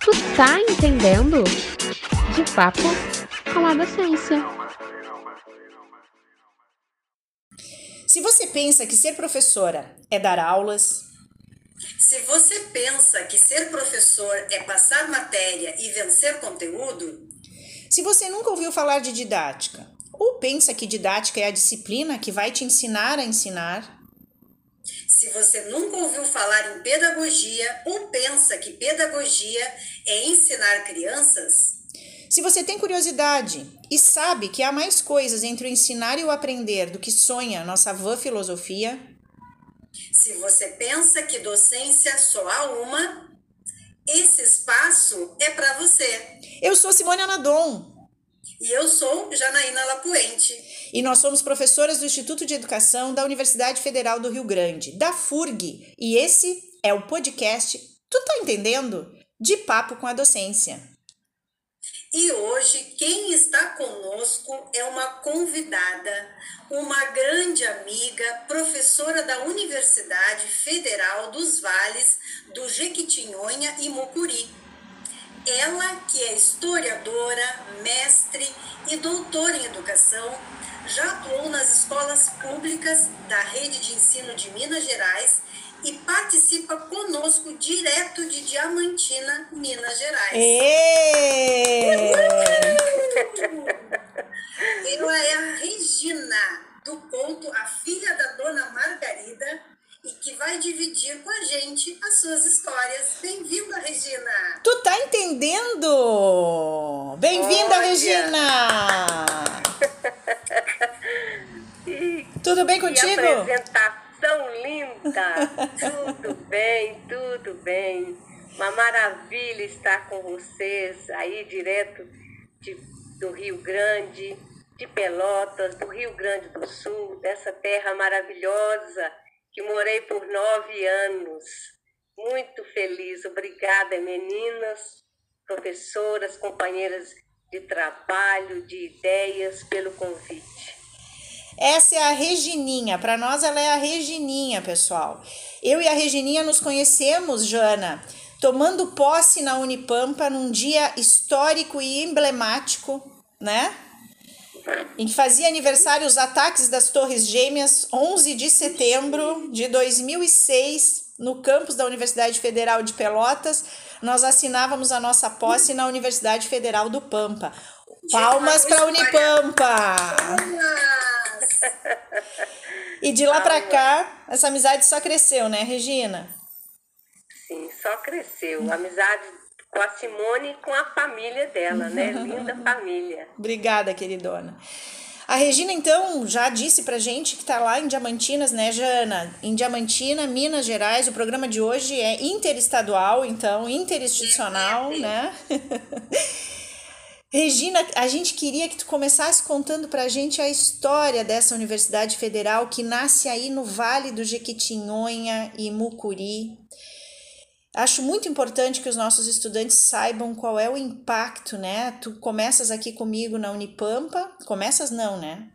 Tu tá entendendo? De papo com a docência. Se você pensa que ser professora é dar aulas, Se você pensa que ser professor é passar matéria e vencer conteúdo, se você nunca ouviu falar de didática, ou pensa que didática é a disciplina que vai te ensinar a ensinar, se você nunca ouviu falar em pedagogia ou pensa que pedagogia é ensinar crianças, se você tem curiosidade e sabe que há mais coisas entre o ensinar e o aprender do que sonha nossa vã filosofia, se você pensa que docência só há uma, esse espaço é para você. eu sou Simone Anadon E eu sou Janaína Lapuente. e nós somos professoras do Instituto de Educação da Universidade Federal do Rio Grande, da FURG, e esse é o podcast Tu tá entendendo? De papo com a docência. E hoje quem está conosco é uma convidada, uma grande amiga, professora da Universidade Federal dos Vales do Jequitinhonha e Mucuri. Ela que é historiadora, mestre e doutora em educação, já atuou nas escolas públicas da rede de ensino de Minas Gerais e participa conosco direto de Diamantina, Minas Gerais. Ela é a Regina, do conto A Filha da Dona Margarida, e que vai dividir com a gente as suas histórias. Bem-vinda, Regina! Tu tá entendendo? Bem-vinda. Regina! Tudo bem Que contigo? apresentação linda! tudo bem, tudo bem. Uma maravilha estar com vocês aí direto de, do Rio Grande, de Pelotas, do Rio Grande do Sul, dessa terra maravilhosa que morei por nove anos. Muito feliz. Obrigada, meninas, professoras, companheiras de trabalho, de ideias, pelo convite. Essa é a Regininha. Para nós, ela é a Regininha, pessoal. Eu e a Regininha nos conhecemos, Jana, tomando posse na Unipampa num dia histórico e emblemático, né? Em que fazia aniversário os ataques das Torres Gêmeas, 11 de setembro de 2006, no campus da Universidade Federal de Pelotas. Nós assinávamos a nossa posse na Universidade Federal do Pampa. Palmas para a Unipampa! Palmas! E de lá pra cá, essa amizade só cresceu, né, Regina? Sim, só cresceu. Amizade com a Simone e com a família dela, né? Linda família. Obrigada, queridona. A Regina, então, já disse pra gente que tá lá em Diamantinas, né, Jana? Em Diamantina, Minas Gerais. O programa de hoje é interestadual, então, interinstitucional, né? Regina, a gente queria que tu começasse contando pra gente a história dessa Universidade Federal que nasce aí no Vale do Jequitinhonha e Mucuri. Acho muito importante que os nossos estudantes saibam qual é o impacto, né? Tu começas aqui comigo na Unipampa, começas não, né?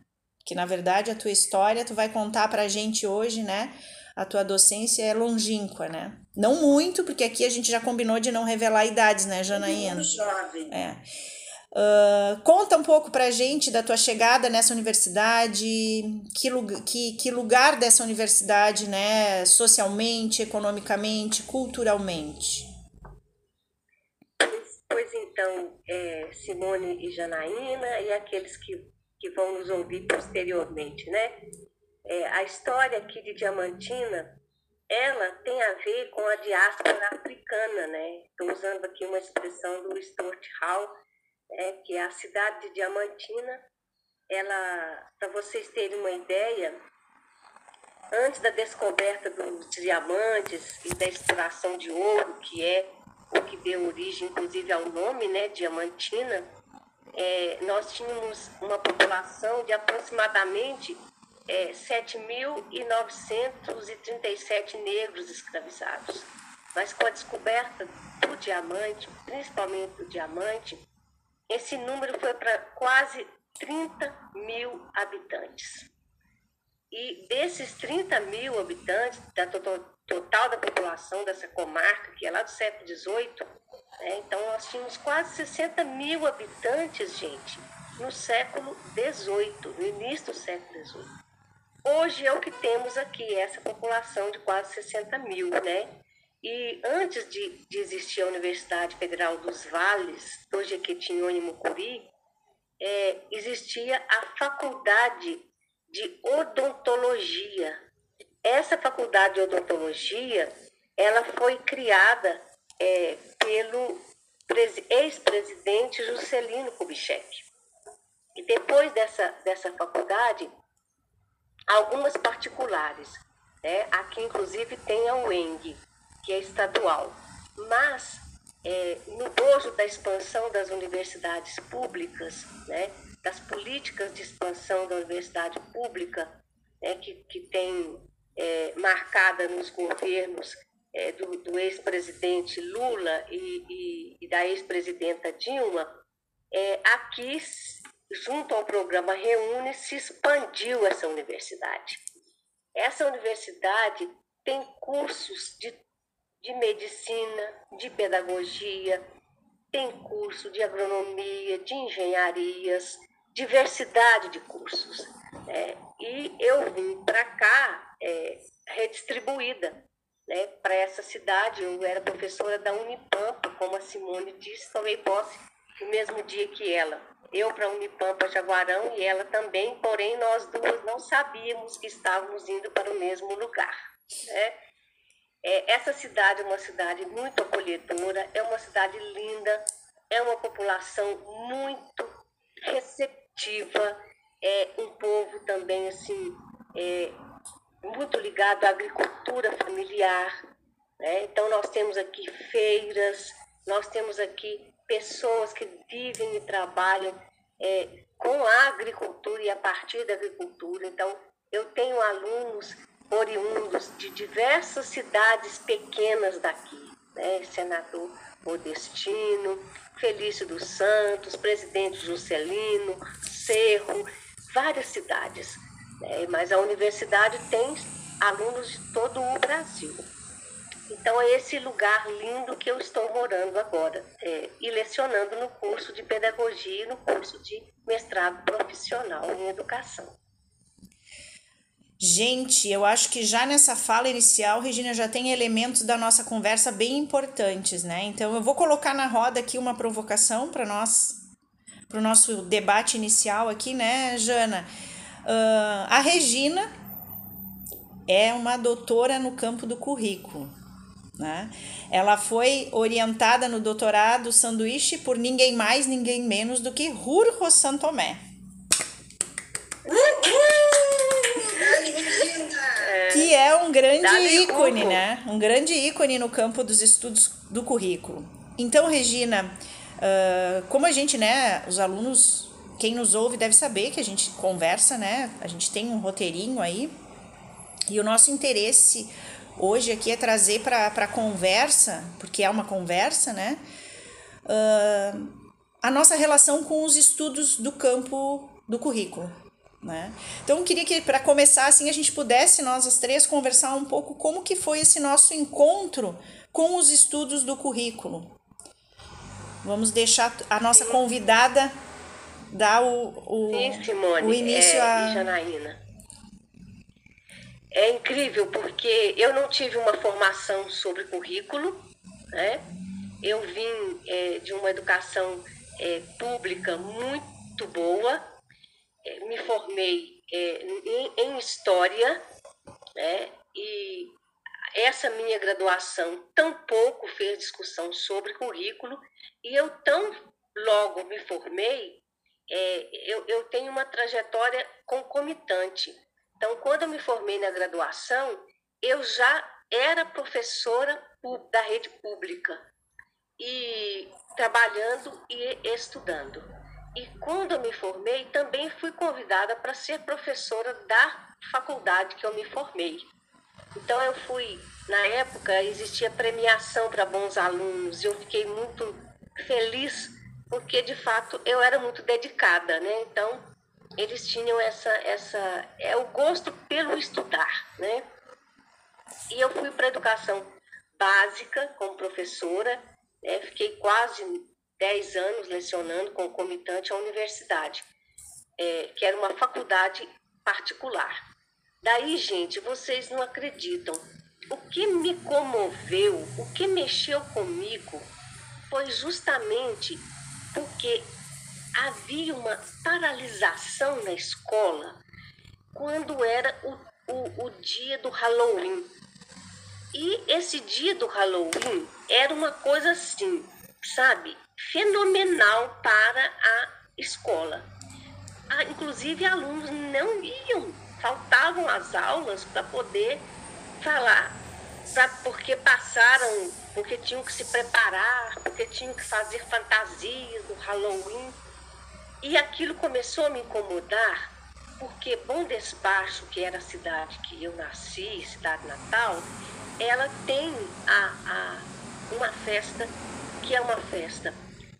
Que na verdade a tua história tu vai contar pra gente hoje, né? A tua docência é longínqua, né? Não muito, porque aqui a gente já combinou de não revelar idades, né, Janaína? Muito jovem. É. Ah, conta um pouco pra gente da tua chegada nessa universidade, que, que, que lugar dessa universidade, né, socialmente, economicamente, culturalmente. Pois então, é, Simone e Janaína e aqueles que, que vão nos ouvir posteriormente, né? É, a história aqui de Diamantina, ela tem a ver com a diáspora africana, né? Estou usando aqui uma expressão do Stuart Hall, né? que é a cidade de Diamantina, ela, para vocês terem uma ideia, antes da descoberta dos diamantes e da extração de ouro, que é o que deu origem, inclusive, ao nome, né, Diamantina, é, nós tínhamos uma população de aproximadamente é, 7.937 negros escravizados. Mas com a descoberta do diamante, principalmente do diamante, esse número foi para quase 30 mil habitantes. E desses 30 mil habitantes, da, to- total da população dessa comarca, que é lá do século XVIII. Né? Então, nós tínhamos quase 60 mil habitantes, gente, no século XVIII, no início do século XVIII. Hoje é o que temos aqui, essa população de quase 60 mil, né? E antes de, de existir a Universidade Federal dos Vales, do Jequitinhonha e Mucuri, é, existia a Faculdade de Odontologia. Essa Faculdade de Odontologia, ela foi criada é, pelo ex-presidente Juscelino Kubitschek. E depois dessa, dessa faculdade, algumas particulares. Né? Aqui, inclusive, tem a UENG, que é estadual. Mas, é, no bojo da expansão das universidades públicas, né, das políticas de expansão da universidade pública, né, que, que tem é, marcada nos governos é, do, do ex-presidente Lula e, e, e da ex-presidenta Dilma, é, aqui, junto ao programa Reúne, se expandiu essa universidade. Essa universidade tem cursos de de medicina, de pedagogia, tem curso de agronomia, de engenharias, diversidade de cursos. É, e eu vim para cá é, redistribuída né, para essa cidade. Eu era professora da Unipampa, como a Simone disse, tomei posse no mesmo dia que ela. Eu para Unipampa Jaguarão e ela também, porém nós duas não sabíamos que estávamos indo para o mesmo lugar. Né? É, essa cidade é uma cidade muito acolhedora, é uma cidade linda, é uma população muito receptiva, é um povo também assim é, muito ligado à agricultura familiar. Né? Então nós temos aqui feiras, nós temos aqui pessoas que vivem e trabalham é, com a agricultura e a partir da agricultura. Então eu tenho alunos oriundos de diversas cidades pequenas daqui, né? Senador Modestino, Felício dos Santos, Presidente Juscelino, Cerro, várias cidades. Né? Mas a universidade tem alunos de todo o Brasil. Então é esse lugar lindo que eu estou morando agora é, e lecionando no curso de pedagogia e no curso de mestrado profissional em educação. Gente, eu acho que já nessa fala inicial, Regina, já tem elementos da nossa conversa bem importantes, né? Então eu vou colocar na roda aqui uma provocação para nós, para o nosso debate inicial aqui, né, Jana? Uh, a Regina é uma doutora no campo do currículo. Né? Ela foi orientada no doutorado sanduíche por ninguém mais, ninguém menos do que Rurro Santomé. Que é um grande ícone, né? Um grande ícone no campo dos estudos do currículo. Então, Regina, uh, como a gente, né, os alunos, quem nos ouve deve saber que a gente conversa, né? A gente tem um roteirinho aí. E o nosso interesse hoje aqui é trazer para a conversa, porque é uma conversa, né? Uh, a nossa relação com os estudos do campo do currículo. Né? Então eu queria que para começar assim a gente pudesse nós as três conversar um pouco como que foi esse nosso encontro com os estudos do currículo. Vamos deixar a nossa convidada dar o, o, Sim, Simone, o início é, a Janaína. É incrível porque eu não tive uma formação sobre currículo, né? Eu vim é, de uma educação é, pública muito boa, me formei é, em, em, História, né? e essa minha graduação tão pouco fez discussão sobre currículo, e eu tão logo me formei, é, eu, eu tenho uma trajetória concomitante. Então, quando eu me formei na graduação, eu já era professora da rede pública e trabalhando e estudando. E quando eu me formei, também fui convidada para ser professora da faculdade que eu me formei. Então eu fui, na época existia premiação para bons alunos e eu fiquei muito feliz porque de fato eu era muito dedicada, né? Então eles tinham essa essa é o gosto pelo estudar, né? E eu fui para educação básica como professora, né? fiquei quase 10 anos lecionando concomitante à universidade, é, que era uma faculdade particular. Daí, gente, vocês não acreditam. O que me comoveu, o que mexeu comigo, foi justamente porque havia uma paralisação na escola quando era o, o, o dia do Halloween. E esse dia do Halloween era uma coisa assim, sabe, fenomenal para a escola. Ah, inclusive, alunos não iam, faltavam as aulas para poder falar, pra, porque passaram, porque tinham que se preparar, porque tinham que fazer fantasias do Halloween. E aquilo começou a me incomodar, porque Bom Despacho, que era a cidade que eu nasci, cidade natal, ela tem a, a, uma festa que é uma festa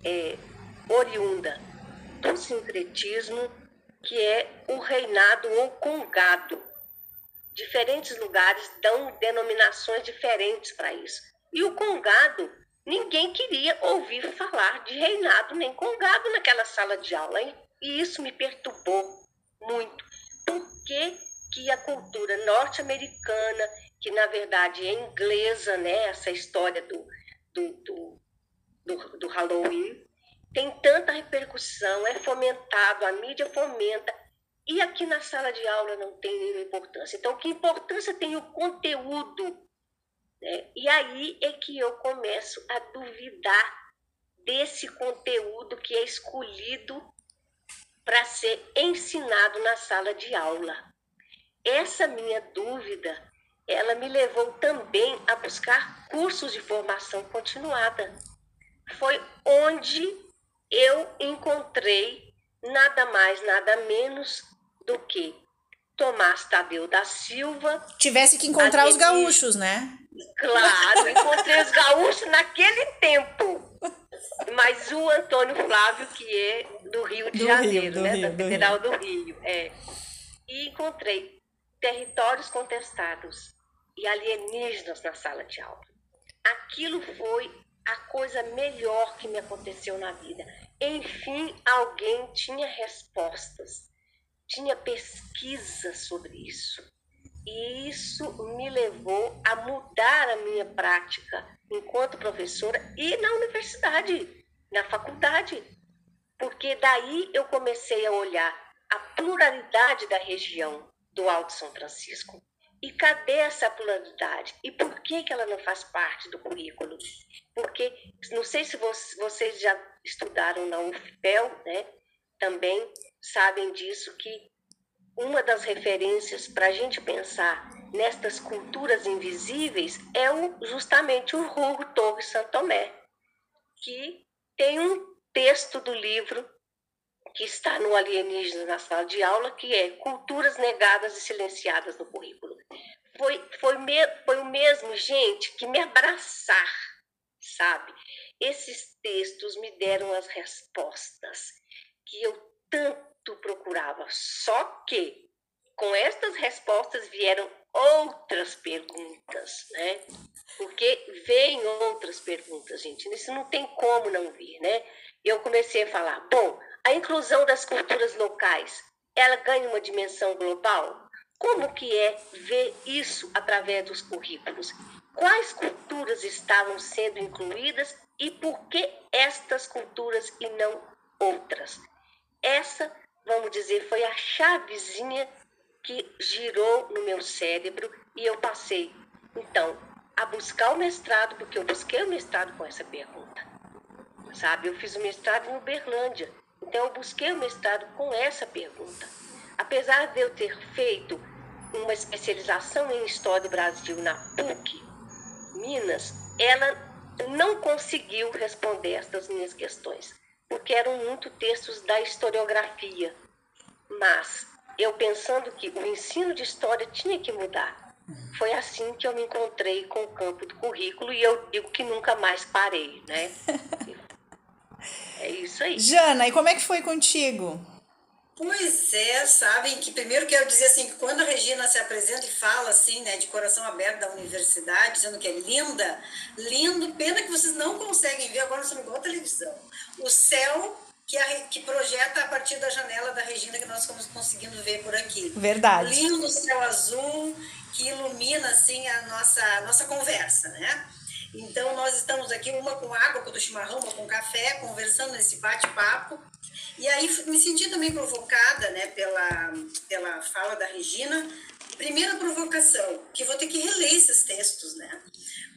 é, oriunda do sincretismo, que é o reinado ou congado. Diferentes lugares dão denominações diferentes para isso. E o congado, ninguém queria ouvir falar de reinado nem congado naquela sala de aula. E isso me perturbou muito. Por que, que a cultura norte-americana, que na verdade é inglesa, né, essa história do, do, do Halloween, tem tanta repercussão, é fomentado, a mídia fomenta, e aqui na sala de aula não tem nenhuma importância. Então, que importância tem o conteúdo? Né? E aí é que eu começo a duvidar desse conteúdo que é escolhido para ser ensinado na sala de aula. Essa minha dúvida, ela me levou também a buscar cursos de formação continuada. Foi onde eu encontrei nada mais, nada menos do que Tomás Tadeu da Silva. Tivesse que encontrar os gaúchos, né? Claro, encontrei os gaúchos naquele tempo. Mas o Antônio Flávio, que é do Rio de do Janeiro, Rio, né? Rio, da Federal do Rio. do Rio. É. E encontrei territórios contestados e alienígenas na sala de aula. Aquilo foi a coisa melhor que me aconteceu na vida. Enfim, alguém tinha respostas, tinha pesquisa sobre isso. E isso me levou a mudar a minha prática enquanto professora e na universidade, na faculdade. Porque daí eu comecei a olhar a pluralidade da região do Alto São Francisco. E cadê essa pluralidade? E por que, que ela não faz parte do currículo? Porque, não sei se vocês já estudaram na UFPEL, né? Também sabem disso, que uma das referências para a gente pensar nestas culturas invisíveis é justamente o Hugo Torres Santomé, que tem um texto do livro que está no Alienígena na sala de aula, que é Culturas Negadas e Silenciadas no Currículo. Foi, foi, me, foi o mesmo, gente, que me abraçar, sabe? Esses textos me deram as respostas que eu tanto procurava. Só que com estas respostas vieram outras perguntas, né? Porque vêm outras perguntas, gente. Isso não tem como não vir, né? Eu comecei a falar, bom, a inclusão das culturas locais, ela ganha uma dimensão global? Como que é ver isso através dos currículos? Quais culturas estavam sendo incluídas e por que estas culturas e não outras? Essa, vamos dizer, foi a chavezinha que girou no meu cérebro e eu passei, então, a buscar o mestrado, porque eu busquei o mestrado com essa pergunta. Sabe, eu fiz o mestrado em Uberlândia, então eu busquei o mestrado com essa pergunta. Apesar de eu ter feito uma especialização em História do Brasil na PUC, Minas, ela não conseguiu responder estas minhas questões, porque eram muito textos da historiografia. Mas eu pensando que o ensino de história tinha que mudar. Foi assim que eu me encontrei com o campo do currículo e eu digo que nunca mais parei, né? É isso aí. Jana, e como é que foi contigo? Pois é, sabem que primeiro quero dizer assim, que quando a Regina se apresenta e fala assim, né, de coração aberto da universidade, dizendo que é linda, lindo, pena que vocês não conseguem ver, agora estamos igual a televisão. O céu que, a, que projeta a partir da janela da Regina que nós estamos conseguindo ver por aqui. Verdade. Lindo céu azul que ilumina assim a nossa, a nossa conversa, né? Então, nós estamos aqui, uma com água, com chimarrão, uma com café, conversando nesse bate-papo. E aí me senti também provocada né, pela, pela fala da Regina. Primeira provocação, que vou ter que reler esses textos, né?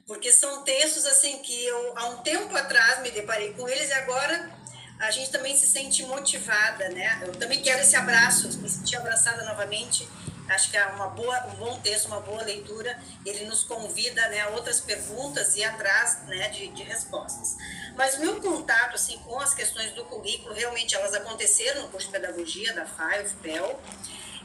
Porque são textos assim que eu há um tempo atrás me deparei com eles e agora a gente também se sente motivada, né? Eu também quero esse abraço, me sentir abraçada novamente Acho que é uma boa, um bom texto, uma boa leitura. Ele nos convida né, a outras perguntas e atrás né, de, de respostas. Mas meu contato assim, com as questões do currículo, realmente elas aconteceram no curso de pedagogia da FAI, UFPEL,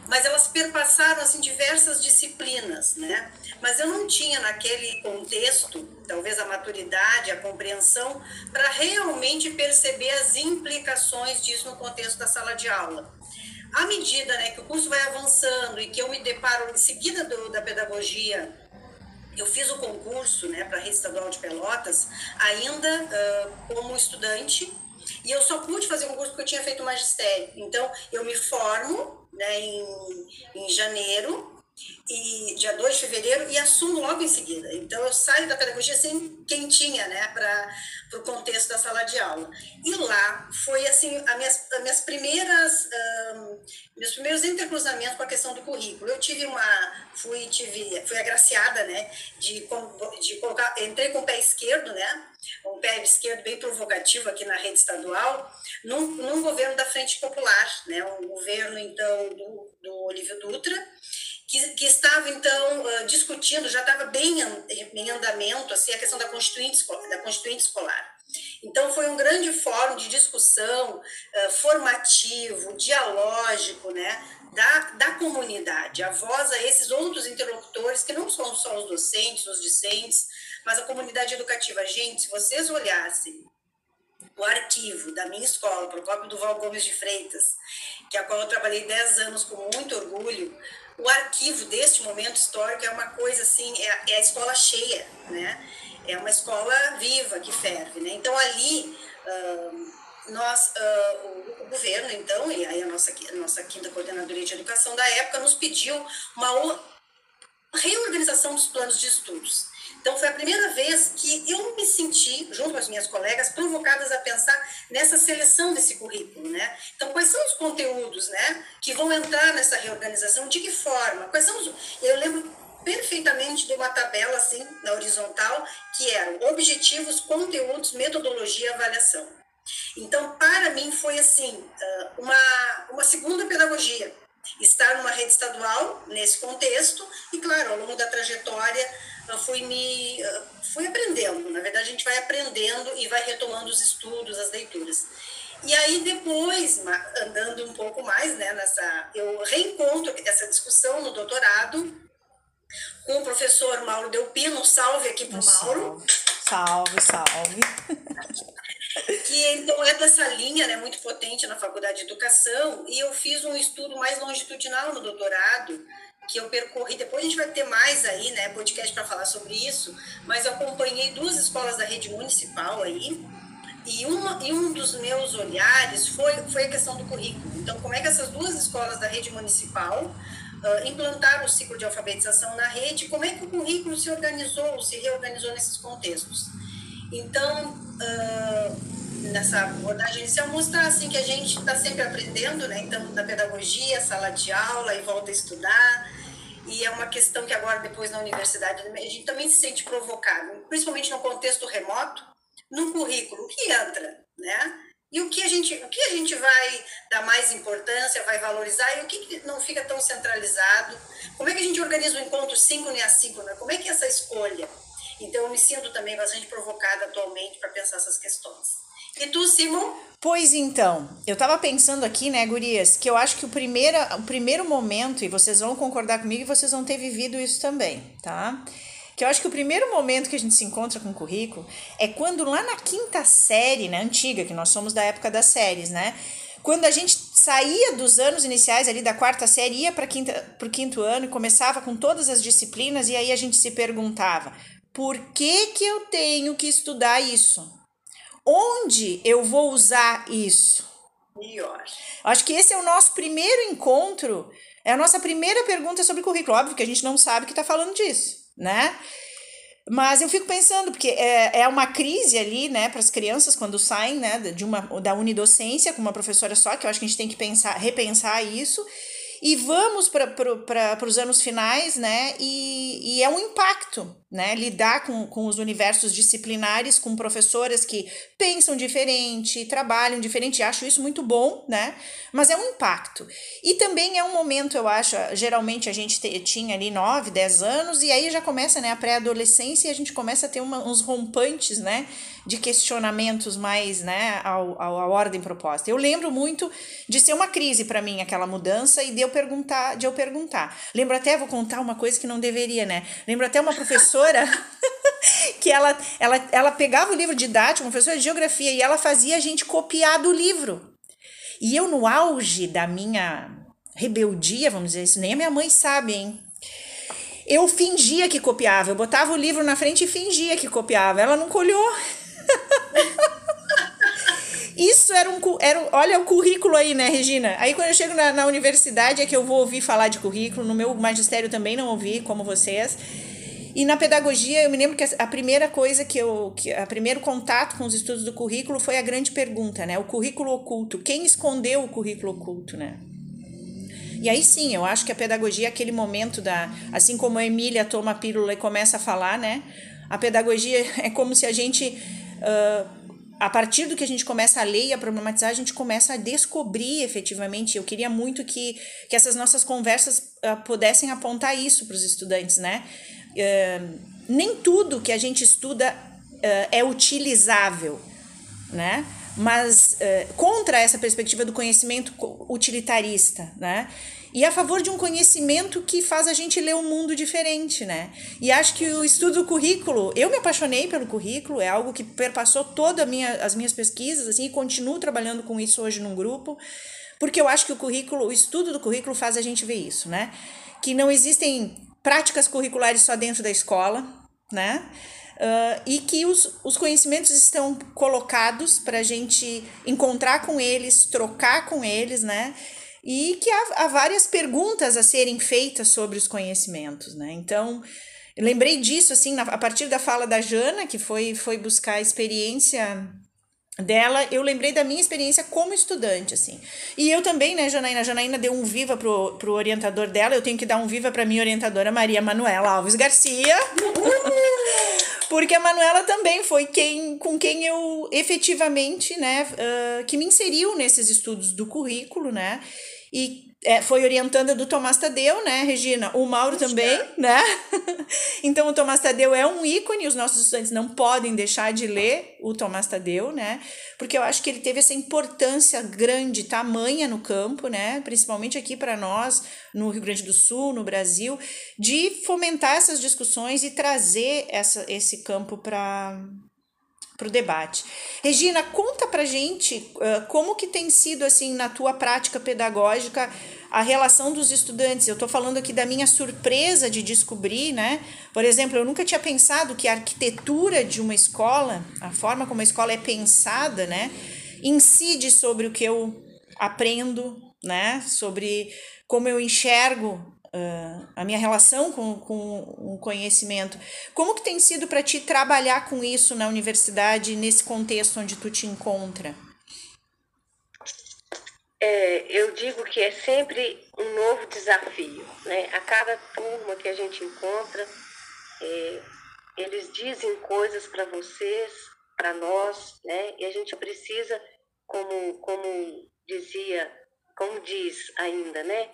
mas elas perpassaram assim, diversas disciplinas, né? Mas eu não tinha naquele contexto, talvez a maturidade, a compreensão, para realmente perceber as implicações disso no contexto da sala de aula à medida né, que o curso vai avançando e que eu me deparo em seguida do, da pedagogia, eu fiz o concurso né, para a Rede Estadual de Pelotas, ainda uh, como estudante, e eu só pude fazer concurso porque eu tinha feito magistério. Então, eu me formo né, em, em janeiro, e dia 2 de fevereiro e assumo logo em seguida. Então eu saio da pedagogia assim quentinha, né, para o contexto da sala de aula. E lá foi assim as minhas, as minhas primeiras um, meus primeiros intercruzamentos com a questão do currículo. Eu tive uma fui tive fui agraciada, né, de de colocar entrei com o pé esquerdo, né, um pé esquerdo bem provocativo aqui na rede estadual, num, num governo da Frente Popular, né, um governo então do, do Olívio Dutra que, que estava, então, uh, discutindo, já estava bem em andamento, assim, a questão da constituinte, da constituinte escolar. Então, foi um grande fórum de discussão uh, formativo, dialógico, né, da, da comunidade, a voz a esses outros interlocutores, que não são só os docentes, os discentes, mas a comunidade educativa. Gente, se vocês olhassem o arquivo da minha escola, Procópio Duval Gomes de Freitas, que a qual eu trabalhei 10 anos com muito orgulho, o arquivo deste momento histórico é uma coisa assim, é, é a escola cheia, né? É uma escola viva que ferve, né? Então ali uh, nós, uh, o, o, governo então e aí a nossa a nossa quinta coordenadoria de educação da época nos pediu uma reorganização dos planos de estudos. Então, foi a primeira vez que eu me senti, junto com as minhas colegas, provocadas a pensar nessa seleção desse currículo, né? Então, quais são os conteúdos, né, que vão entrar nessa reorganização? De que forma? Quais são os... Eu lembro perfeitamente de uma tabela, assim, na horizontal, que eram objetivos, conteúdos, metodologia e avaliação. Então, para mim, foi, assim, uma, uma segunda pedagogia, estar numa rede estadual nesse contexto e claro ao longo da trajetória eu fui me fui aprendendo. Na verdade a gente vai aprendendo e vai retomando os estudos as leituras. E aí depois andando um pouco mais né nessa eu reencontro essa discussão no doutorado com o professor Mauro Delpino um salve aqui para o Mauro. salve salve que então é dessa linha né, muito potente na faculdade de educação, e eu fiz um estudo mais longitudinal no doutorado, que eu percorri, depois a gente vai ter mais aí, né, podcast para falar sobre isso, mas eu acompanhei duas escolas da rede municipal aí, e, uma, e um dos meus olhares foi, foi a questão do currículo. Então, como é que essas duas escolas da rede municipal uh, implantaram o ciclo de alfabetização na rede, como é que o currículo se organizou, se reorganizou nesses contextos. Então, uh, nessa abordagem inicial, mostrar assim, que a gente está sempre aprendendo, né? Então, da pedagogia, sala de aula e volta a estudar. E é uma questão que agora, depois na universidade, a gente também se sente provocado, principalmente no contexto remoto, no currículo, o que entra, né? E o que a gente, o que a gente vai dar mais importância, vai valorizar e o que não fica tão centralizado? Como é que a gente organiza o encontro síncrono e assíncrono? Como é que é essa escolha? Então, eu me sinto também bastante provocada atualmente para pensar essas questões. E tu, Simon? Pois então, eu estava pensando aqui, né, gurias, que eu acho que o primeiro, o primeiro momento, e vocês vão concordar comigo e vocês vão ter vivido isso também, tá? Que eu acho que o primeiro momento que a gente se encontra com o currículo é quando lá na quinta série, né, antiga, que nós somos da época das séries, né? Quando a gente saía dos anos iniciais ali da quarta série, ia para o quinto ano e começava com todas as disciplinas, e aí a gente se perguntava: por que, que eu tenho que estudar isso? Onde eu vou usar isso? Melhor. Acho que esse é o nosso primeiro encontro, é a nossa primeira pergunta sobre currículo. Óbvio que a gente não sabe que está falando disso, né? Mas eu fico pensando, porque é, é uma crise ali, né, para as crianças quando saem, né, de uma, da unidocência com uma professora só, que eu acho que a gente tem que pensar, repensar isso. E vamos para os anos finais, né? E, e é um impacto, né? Lidar com, com os universos disciplinares, com professoras que pensam diferente, trabalham diferente, acho isso muito bom, né? Mas é um impacto. E também é um momento, eu acho, geralmente a gente tinha ali 9, 10 anos, e aí já começa né, a pré-adolescência e a gente começa a ter uma, uns rompantes, né? De questionamentos mais, né, ao, ao, à ordem proposta. Eu lembro muito de ser uma crise para mim aquela mudança e de eu perguntar, de eu perguntar. Lembro até, vou contar uma coisa que não deveria, né? Lembro até uma professora que ela, ela, ela pegava o livro didático, uma professora de geografia, e ela fazia a gente copiar do livro. E eu, no auge da minha rebeldia, vamos dizer isso, nem a minha mãe sabe, hein? Eu fingia que copiava, eu botava o livro na frente e fingia que copiava. Ela não colhou. Isso era um, era, olha o currículo aí, né, Regina? Aí quando eu chego na, na universidade é que eu vou ouvir falar de currículo, no meu magistério também não ouvi, como vocês. E na pedagogia, eu me lembro que a primeira coisa que eu. Que, a primeiro contato com os estudos do currículo foi a grande pergunta, né? O currículo oculto. Quem escondeu o currículo oculto, né? E aí sim, eu acho que a pedagogia é aquele momento da. Assim como a Emília toma a pílula e começa a falar, né? A pedagogia é como se a gente. Uh, a partir do que a gente começa a ler e a problematizar, a gente começa a descobrir efetivamente. Eu queria muito que, que essas nossas conversas uh, pudessem apontar isso para os estudantes, né? Uh, nem tudo que a gente estuda uh, é utilizável, né? Mas contra essa perspectiva do conhecimento utilitarista, né? E a favor de um conhecimento que faz a gente ler um mundo diferente, né? E acho que o estudo do currículo, eu me apaixonei pelo currículo, é algo que perpassou todas minha, as minhas pesquisas, assim, e continuo trabalhando com isso hoje num grupo, porque eu acho que o currículo, o estudo do currículo faz a gente ver isso, né? Que não existem práticas curriculares só dentro da escola, né? Uh, e que os, os conhecimentos estão colocados para a gente encontrar com eles, trocar com eles, né? E que há, há várias perguntas a serem feitas sobre os conhecimentos, né? Então, lembrei disso, assim, na, a partir da fala da Jana, que foi, foi buscar a experiência dela, eu lembrei da minha experiência como estudante, assim. E eu também, né, Janaína? Janaína deu um viva pro, pro orientador dela, eu tenho que dar um viva para minha orientadora Maria Manuela Alves Garcia. Porque a Manuela também foi quem com quem eu efetivamente, né, uh, que me inseriu nesses estudos do currículo, né? E é, foi orientanda do Tomás Tadeu, né, Regina? O Mauro também, né? então o Tomás Tadeu é um ícone, os nossos estudantes não podem deixar de ler o Tomás Tadeu, né? Porque eu acho que ele teve essa importância grande, tamanha no campo, né? Principalmente aqui para nós, no Rio Grande do Sul, no Brasil, de fomentar essas discussões e trazer essa, esse campo para para o debate. Regina, conta para gente uh, como que tem sido assim na tua prática pedagógica a relação dos estudantes. Eu estou falando aqui da minha surpresa de descobrir, né? Por exemplo, eu nunca tinha pensado que a arquitetura de uma escola, a forma como a escola é pensada, né, incide sobre o que eu aprendo, né? Sobre como eu enxergo uh, a minha relação com, com o conhecimento. Como que tem sido para ti trabalhar com isso na universidade, nesse contexto onde tu te encontra? É, eu digo que é sempre um novo desafio. Né? A cada turma que a gente encontra, é, eles dizem coisas para vocês, para nós, né? e a gente precisa, como, como dizia, como diz ainda, né?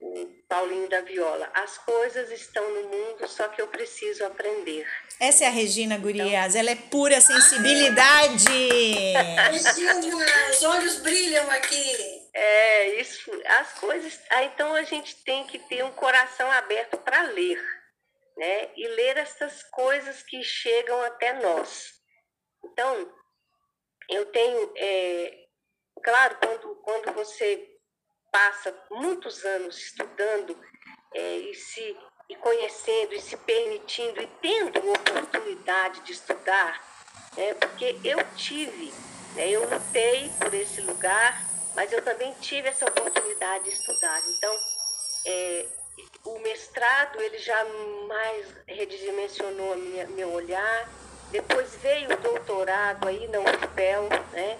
O Paulinho da Viola. As coisas estão no mundo, só que eu preciso aprender. Essa é a Regina Gurias, então... ela é pura sensibilidade. Regina, os olhos brilham aqui. É, isso, as coisas. Ah, então a gente tem que ter um coração aberto para ler, né? E ler essas coisas que chegam até nós. Então, eu tenho, é, claro, quando, quando você passa muitos anos estudando é, e se e conhecendo e se permitindo e tendo oportunidade de estudar, né, porque eu tive, né, eu lutei por esse lugar, mas eu também tive essa oportunidade de estudar. Então, é, o mestrado ele já mais redimensionou minha, meu olhar. Depois veio o doutorado aí na UFPEL, né,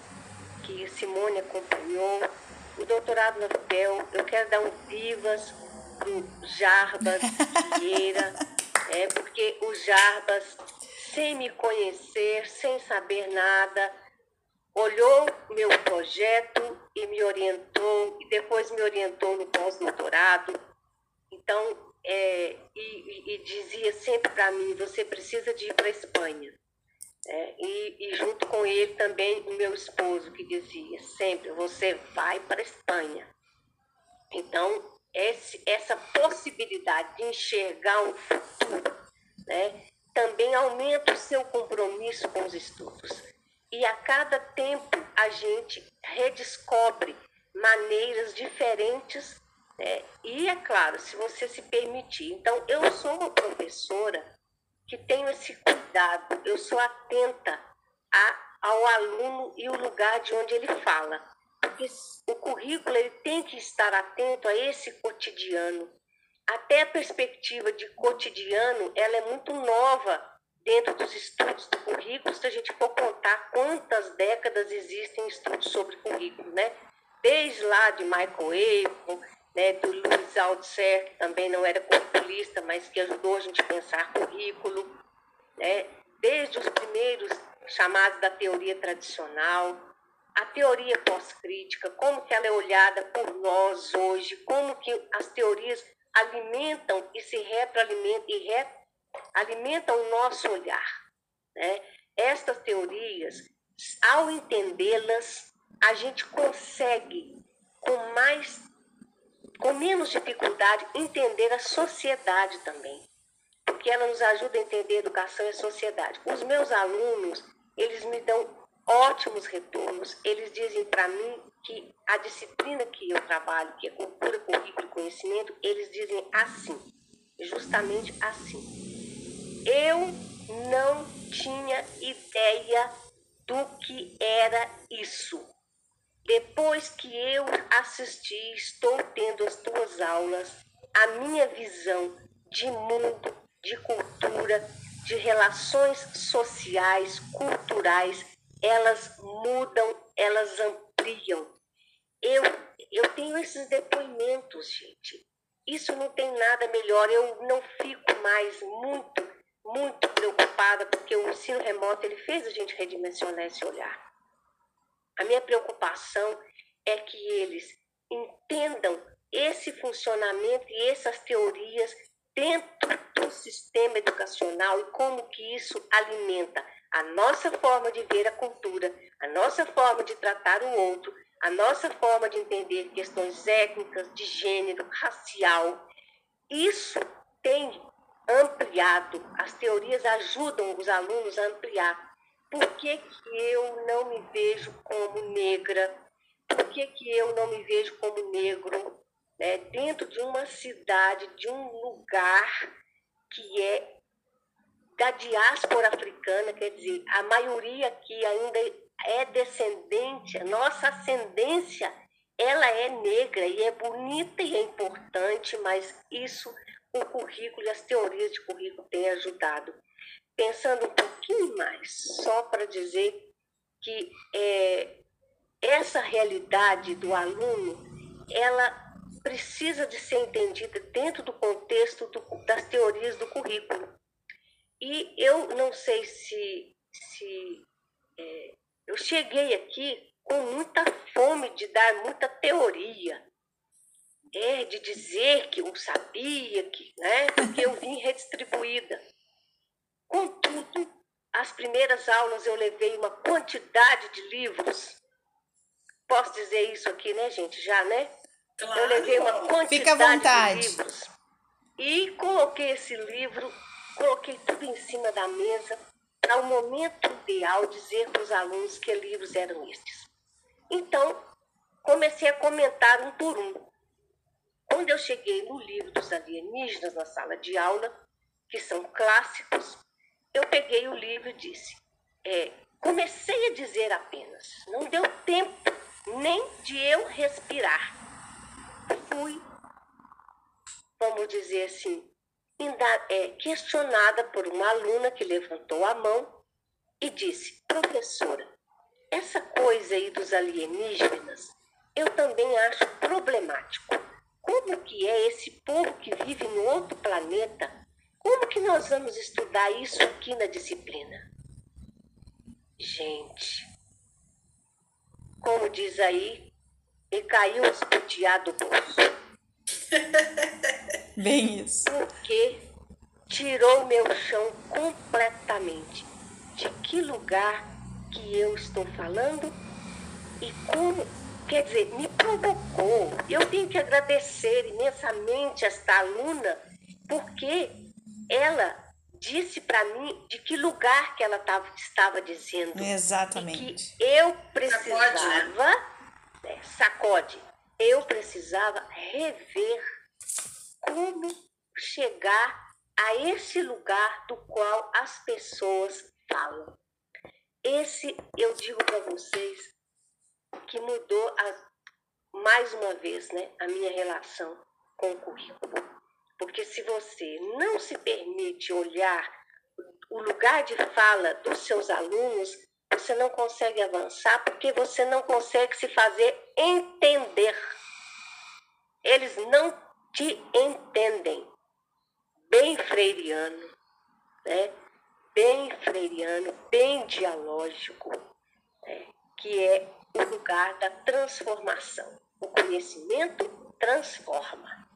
que Simone acompanhou. O doutorado na UFPEL, eu quero dar um vivas do Jarbas Vieira, é, porque o Jarbas, sem me conhecer, sem saber nada, olhou meu projeto e me orientou, e depois me orientou no pós-doutorado. Então, é, e, e, dizia sempre para mim: você precisa de ir para a Espanha. É, e, e, junto com ele também o meu esposo, que dizia sempre: você vai para a Espanha. Então, esse, essa possibilidade de enxergar um futuro, né, também aumenta o seu compromisso com os estudos. E a cada tempo a gente redescobre maneiras diferentes, né? e é claro, se você se permitir. Então, eu sou uma professora que tenho esse cuidado, eu sou atenta a, ao aluno e o lugar de onde ele fala porque o currículo ele tem que estar atento a esse cotidiano. Até a perspectiva de cotidiano, ela é muito nova dentro dos estudos do currículo, se a gente for contar quantas décadas existem estudos sobre currículo, né? Desde lá de Michael Avon, né, do Luiz Althusser, que também não era curriculista, mas que ajudou a gente a pensar currículo, né? Desde os primeiros chamados da teoria tradicional, a teoria pós-crítica, como que ela é olhada por nós hoje, como que as teorias alimentam e se retroalimentam e alimentam o nosso olhar. Né? Estas teorias, ao entendê-las, a gente consegue com mais, com menos dificuldade, entender a sociedade também, porque ela nos ajuda a entender educação e sociedade. Os meus alunos, eles me dão ótimos retornos. Eles dizem para mim que a disciplina que eu trabalho, que é cultura, currículo e conhecimento, eles dizem assim, justamente assim. Eu não tinha ideia do que era isso. Depois que eu assisti, estou tendo as tuas aulas, a minha visão de mundo, de cultura, de relações sociais, culturais, elas mudam, elas ampliam. Eu, eu tenho esses depoimentos, gente. Isso não tem nada melhor. Eu não fico mais muito, muito preocupada, porque o ensino remoto ele fez a gente redimensionar esse olhar. A minha preocupação é que eles entendam esse funcionamento e essas teorias dentro do sistema educacional e como que isso alimenta a nossa forma de ver a cultura, a nossa forma de tratar o outro, a nossa forma de entender questões étnicas, de gênero, racial. Isso tem ampliado, as teorias ajudam os alunos a ampliar. Por que, que eu não me vejo como negra? Por que, que eu não me vejo como negro? Né? Dentro de uma cidade, de um lugar que é da diáspora africana, quer dizer, a maioria aqui ainda é descendente, nossa ascendência, ela é negra e é bonita e é importante, mas isso o currículo e as teorias de currículo têm ajudado. Pensando um pouquinho mais, só para dizer que é, essa realidade do aluno, ela precisa de ser entendida dentro do contexto do, das teorias do currículo. E eu não sei se, se é, eu cheguei aqui com muita fome de dar muita teoria, é, de dizer que eu sabia, que, né, porque eu vim redistribuída. Contudo, as primeiras aulas eu levei uma quantidade de livros. Posso dizer isso aqui, né, gente? Já, né? Claro. Eu levei uma quantidade de livros. E coloquei esse livro Coloquei tudo em cima da mesa para o momento ideal dizer para os alunos que livros eram estes. Então, comecei a comentar um por um. Quando eu cheguei no livro dos alienígenas na sala de aula, que são clássicos, eu peguei o livro e disse: é, comecei a dizer apenas, não deu tempo nem de eu respirar. Fui, vamos dizer assim, é, questionada por uma aluna que levantou a mão e disse: professora, essa coisa aí dos alienígenas eu também acho problemático. Como que é esse povo que vive no outro planeta? Como que nós vamos estudar isso aqui na disciplina? Gente, como diz aí, me caiu os do bolso. Bem isso. Porque tirou meu chão completamente. De que lugar que eu estou falando e como, quer dizer, me provocou. Eu tenho que agradecer imensamente esta aluna, porque ela disse para mim de que lugar que ela tava, estava dizendo. Exatamente. que eu precisava. Né, sacode, eu precisava rever como chegar a esse lugar do qual as pessoas falam. Esse eu digo para vocês que mudou a, mais uma vez né, a minha relação com o currículo. Porque se você não se permite olhar o lugar de fala dos seus alunos, você não consegue avançar porque você não consegue se fazer entender. Eles não te entendem. Bem freiriano, né? bem freiriano, bem dialógico, né? que é o lugar da transformação. O conhecimento transforma.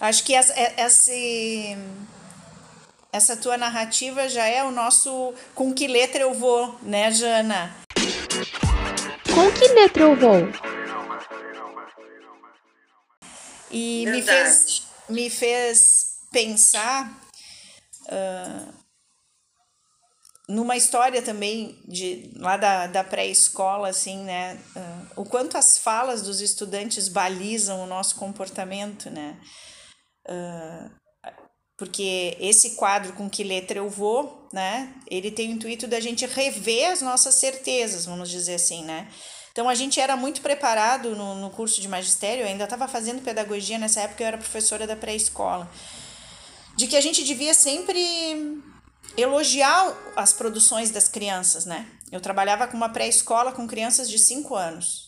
Acho que essa, é, essa, essa tua narrativa já é o nosso com que letra eu vou, né, Jana? Com que letra eu vou? E me fez, me fez pensar uh, numa história também de lá da, da pré-escola, assim, né? Uh, o quanto as falas dos estudantes balizam o nosso comportamento, né? Uh, porque esse quadro com que letra eu vou, né? Ele tem o intuito da gente rever as nossas certezas, vamos dizer assim, né? Então a gente era muito preparado no, no curso de magistério, eu ainda estava fazendo pedagogia nessa época, eu era professora da pré-escola, de que a gente devia sempre elogiar as produções das crianças, né? Eu trabalhava com uma pré-escola com crianças de 5 anos.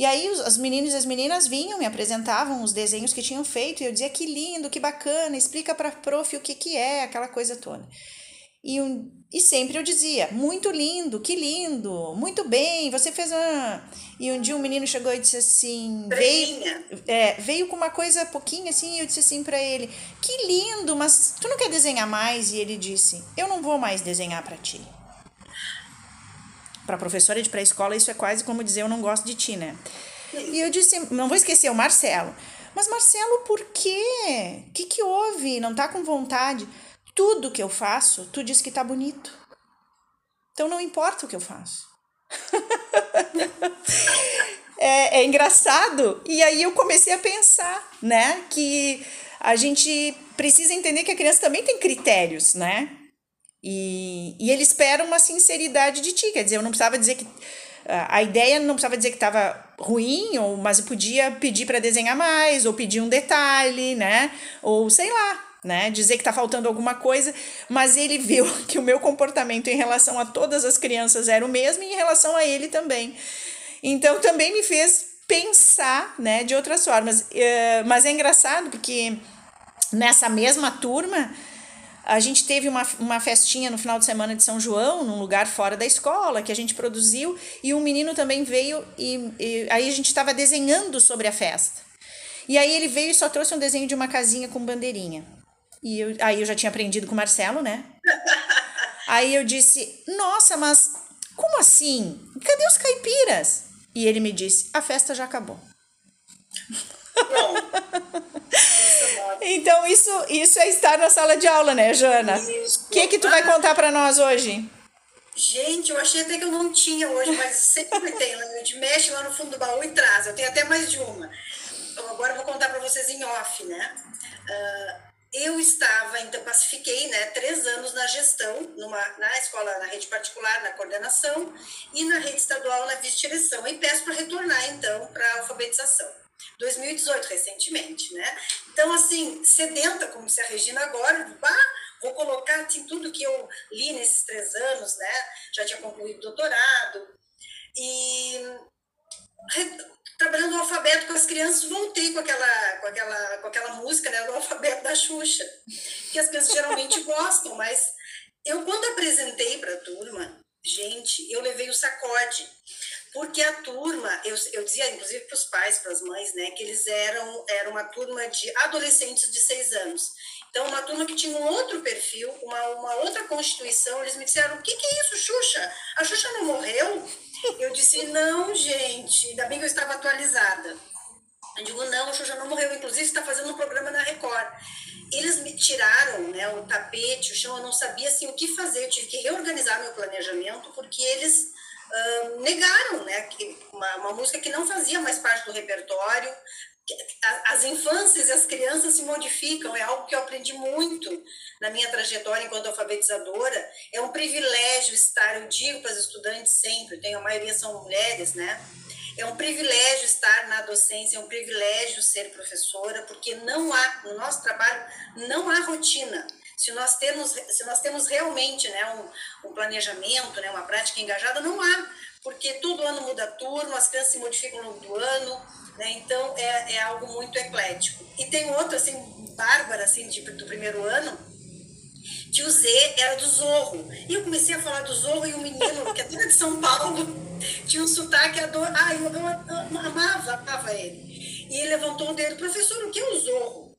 E aí os, os meninos e as meninas vinham, me apresentavam os desenhos que tinham feito, e eu dizia que lindo, que bacana, explica para prof o que que é, aquela coisa toda. E, um, e sempre eu dizia, muito lindo, que lindo, muito bem, você fez uma... E um dia um menino chegou e disse assim, veio, é, veio com uma coisa pouquinho assim, e eu disse assim para ele, que lindo, mas tu não quer desenhar mais? E ele disse, eu não vou mais desenhar para ti para professora de pré-escola, isso é quase como dizer eu não gosto de ti, né? E eu disse, não vou esquecer o Marcelo. Mas Marcelo, por quê? O que, que houve? Não tá com vontade? Tudo que eu faço, tu diz que tá bonito. Então não importa o que eu faço. é, é engraçado. E aí eu comecei a pensar, né? Que a gente precisa entender que a criança também tem critérios, né? E, e ele espera uma sinceridade de ti, quer dizer, eu não precisava dizer que. A ideia não precisava dizer que estava ruim, ou, mas eu podia pedir para desenhar mais, ou pedir um detalhe, né? Ou sei lá, né? Dizer que está faltando alguma coisa, mas ele viu que o meu comportamento em relação a todas as crianças era o mesmo e em relação a ele também. Então também me fez pensar, né, de outras formas. Uh, mas é engraçado porque nessa mesma turma a gente teve uma, uma festinha no final de semana de São João, num lugar fora da escola, que a gente produziu, e um menino também veio, e, e aí a gente estava desenhando sobre a festa. E aí ele veio e só trouxe um desenho de uma casinha com bandeirinha. E eu, aí eu já tinha aprendido com o Marcelo, né? Aí eu disse: Nossa, mas como assim? Cadê os caipiras? E ele me disse: A festa já acabou. então isso isso é estar na sala de aula, né, Jana? O que que tu vai contar para nós hoje? Gente, eu achei até que eu não tinha hoje, mas sempre tem. Né? A gente mexe lá no fundo do baú e traz. Eu tenho até mais de uma. Então, agora eu vou contar para vocês em off, né? Uh, eu estava, então, pacifiquei, né, três anos na gestão, numa, na escola, na rede particular, na coordenação, e na rede estadual, na vice-direção. E peço para retornar, então, para a alfabetização. 2018, recentemente, né? Então, assim, sedenta, como se a Regina agora, bah, vou colocar assim, tudo que eu li nesses três anos, né? Já tinha concluído doutorado. E trabalhando o alfabeto com as crianças, voltei com aquela, com aquela, com aquela música, né, do alfabeto da Xuxa, que as crianças geralmente gostam, mas eu, quando apresentei para a turma, gente, eu levei o sacode, porque a turma, eu, eu dizia, inclusive para os pais, para as mães, né, que eles eram, era uma turma de adolescentes de seis anos. Então, uma turma que tinha um outro perfil, uma, uma outra constituição, eles me disseram, o que, que é isso, Xuxa? A Xuxa não morreu? Eu disse, não, gente, ainda bem que eu estava atualizada. Eu digo, não, a Xuxa não morreu, inclusive está fazendo um programa na Record. Eles me tiraram né, o tapete, o chão, eu não sabia assim, o que fazer, eu tive que reorganizar meu planejamento, porque eles negaram né, que uma, uma música que não fazia mais parte do repertório, as infâncias e as crianças se modificam, é algo que eu aprendi muito na minha trajetória enquanto alfabetizadora. É um privilégio estar, eu digo para as estudantes sempre, tem, a maioria são mulheres, né? É um privilégio estar na docência, é um privilégio ser professora, porque não há, no nosso trabalho, não há rotina. Se nós temos, se nós temos realmente né, um, um planejamento, né, uma prática engajada, não há, porque todo ano muda a turma, as crianças se modificam ao longo do ano, né? Então é, é algo muito eclético. E tem outro, assim, Bárbara, assim, de, do primeiro ano, que o Z era do Zorro. E eu comecei a falar do Zorro e o menino, que é de São Paulo, tinha um sotaque ador... Ah, eu, eu, eu amava, amava ele. E ele levantou o dedo, professor, o que é o Zorro?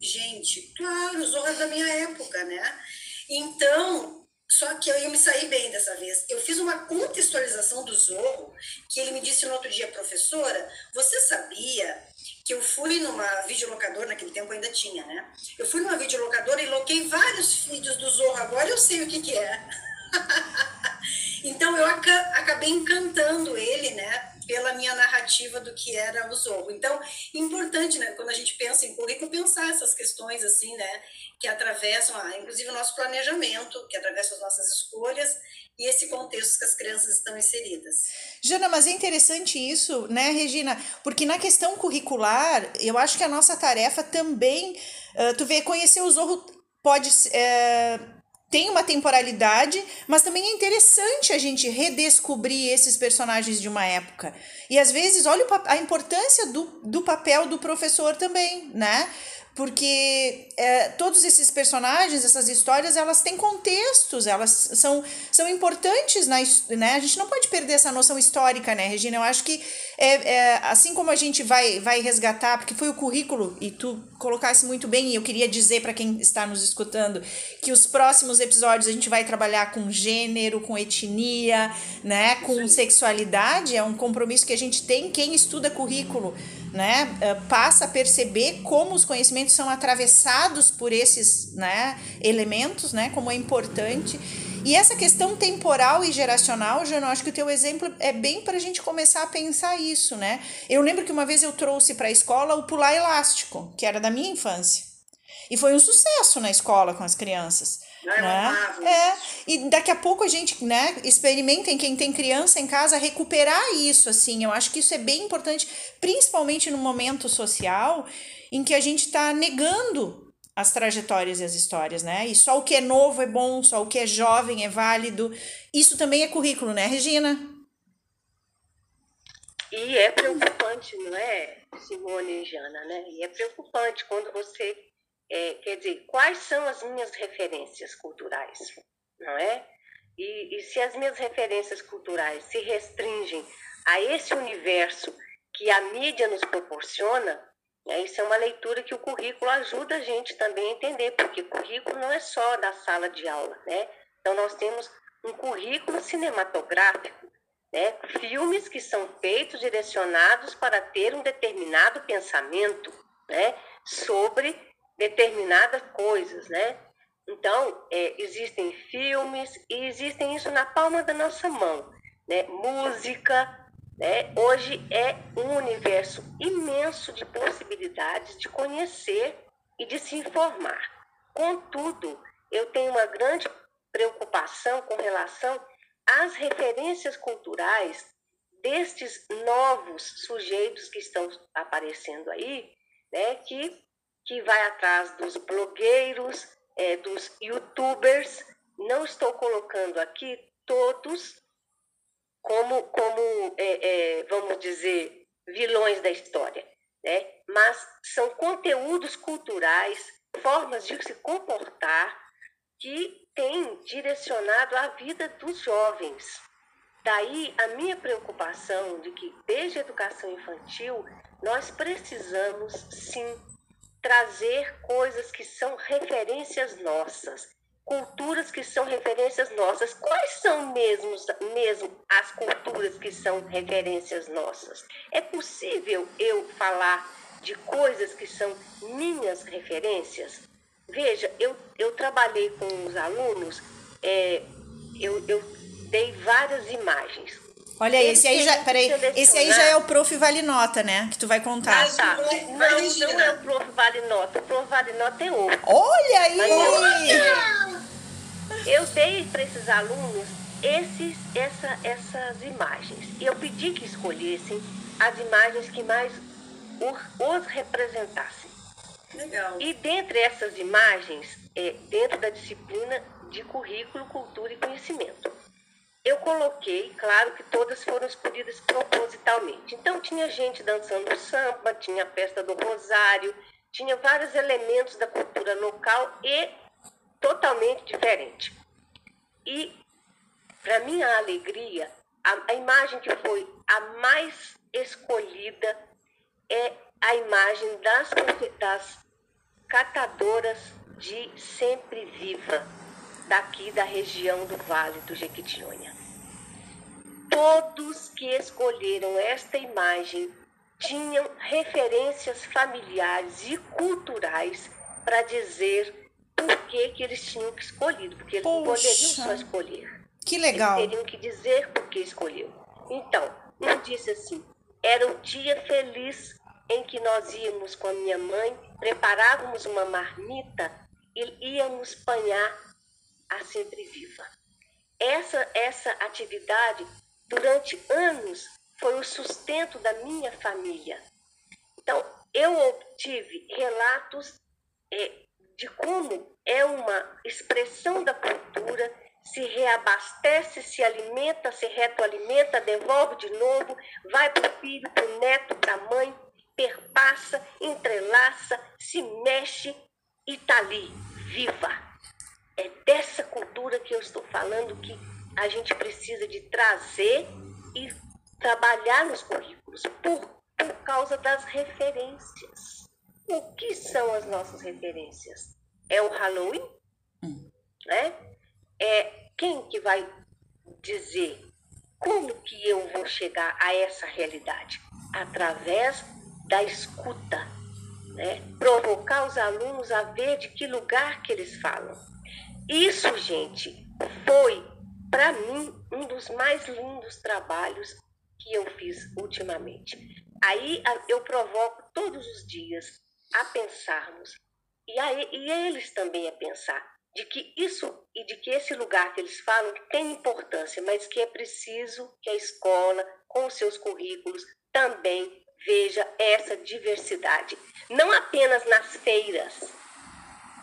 Gente, claro, é da minha época, né? Então, só que eu me saí bem dessa vez. Eu fiz uma contextualização do Zorro, que ele me disse no outro dia, professora, você sabia que eu fui numa videolocadora, naquele tempo ainda tinha, né? Eu fui numa videolocadora e loquei vários vídeos do Zorro, agora eu sei o que, que é. então eu acabei encantando ele, né? Pela minha narrativa do que era o Zorro. Então, importante, né? Quando a gente pensa em currículo, pensar essas questões assim, né? que atravessam, ah, inclusive, o nosso planejamento, que atravessam as nossas escolhas e esse contexto que as crianças estão inseridas. Jana, mas é interessante isso, né, Regina? Porque na questão curricular, eu acho que a nossa tarefa também, uh, tu vê, conhecer o Zorro pode... Uh, tem uma temporalidade, mas também é interessante a gente redescobrir esses personagens de uma época. E às vezes, olha a importância do, do papel do professor também, né? Porque é, todos esses personagens, essas histórias, elas têm contextos, elas são, são importantes, na, né? A gente não pode perder essa noção histórica, né, Regina? Eu acho que é, é, assim como a gente vai, vai resgatar, porque foi o currículo, e tu colocasse muito bem, e eu queria dizer para quem está nos escutando, que os próximos episódios a gente vai trabalhar com gênero, com etnia, né, com sexualidade, é um compromisso que a gente tem, quem estuda currículo, né, eh, passa a perceber como os conhecimentos são atravessados por esses, né, elementos, né, como é importante, e essa questão temporal e geracional, Jano, acho que o teu exemplo é bem para a gente começar a pensar isso, né? Eu lembro que uma vez eu trouxe para a escola o pular elástico, que era da minha infância. E foi um sucesso na escola com as crianças. É, né? é, e daqui a pouco a gente, né, experimentem quem tem criança em casa recuperar isso, assim. Eu acho que isso é bem importante, principalmente no momento social em que a gente está negando as trajetórias e as histórias, né? E só o que é novo é bom, só o que é jovem é válido. Isso também é currículo, né, Regina? E é preocupante, não é, Simone e Jana, né? E é preocupante quando você, é, quer dizer, quais são as minhas referências culturais, não é? E, e se as minhas referências culturais se restringem a esse universo que a mídia nos proporciona, é, isso é uma leitura que o currículo ajuda a gente também a entender, porque currículo não é só da sala de aula, né? Então, nós temos um currículo cinematográfico, né? filmes que são feitos, direcionados para ter um determinado pensamento né? sobre determinadas coisas, né? Então, é, existem filmes e existem isso na palma da nossa mão. Né? Música, né? hoje é um universo imenso de possibilidades de conhecer e de se informar. Contudo, eu tenho uma grande preocupação com relação às referências culturais destes novos sujeitos que estão aparecendo aí, né, que, que vai atrás dos blogueiros, é, dos youtubers. Não estou colocando aqui todos como, como é, é, vamos dizer, vilões da história, né? mas são conteúdos culturais, formas de se comportar que têm direcionado a vida dos jovens. Daí a minha preocupação de que, desde a educação infantil, nós precisamos sim trazer coisas que são referências nossas, culturas que são referências nossas. Quais são mesmo, mesmo as culturas que são referências nossas? É possível eu falar de coisas que são minhas referências? Veja, eu, eu trabalhei com os alunos, é, eu, eu dei várias imagens. Olha aí, esse aí já, peraí, esse aí já é o Prof. Vale Nota, né? Que tu vai contar. Ah, tá. Não, não é o Prof. Vale Nota, o Prof. Vale Nota é outro. Olha aí! Eu, eu dei para esses alunos esses, essa, essas imagens. E eu pedi que escolhessem as imagens que mais os representassem. Legal. E dentre essas imagens, é, dentro da disciplina de currículo, cultura e conhecimento, eu coloquei, claro que todas foram escolhidas propositalmente. Então tinha gente dançando samba, tinha a festa do Rosário, tinha vários elementos da cultura local e totalmente diferente. E para minha alegria, a, a imagem que foi a mais escolhida é a imagem das, das catadoras de Sempre Viva, daqui da região do Vale do Jequitinhonha. Todos que escolheram esta imagem tinham referências familiares e culturais para dizer por que, que eles tinham que escolhido, porque eles não poderiam só escolher. Que legal. Eles teriam que dizer por que escolheu. Então, um disse assim: era o dia feliz em que nós íamos com a minha mãe, preparávamos uma marmita e íamos panhar a sempre viva. Essa, essa atividade, durante anos, foi o sustento da minha família. Então, eu obtive relatos é, de como é uma expressão da cultura, se reabastece, se alimenta, se retroalimenta, devolve de novo, vai para o filho, para o neto, para a mãe, perpassa, entrelaça, se mexe e está ali, viva. É dessa cultura que eu estou falando que a gente precisa de trazer e trabalhar nos currículos por, por causa das referências. O que são as nossas referências? É o Halloween? Hum. Né? É quem que vai dizer como que eu vou chegar a essa realidade? Através da escuta, né? provocar os alunos a ver de que lugar que eles falam. Isso, gente, foi para mim um dos mais lindos trabalhos que eu fiz ultimamente. Aí eu provoco todos os dias a pensarmos e, a, e eles também a pensar de que isso e de que esse lugar que eles falam tem importância, mas que é preciso que a escola, com os seus currículos, também veja essa diversidade. Não apenas nas feiras.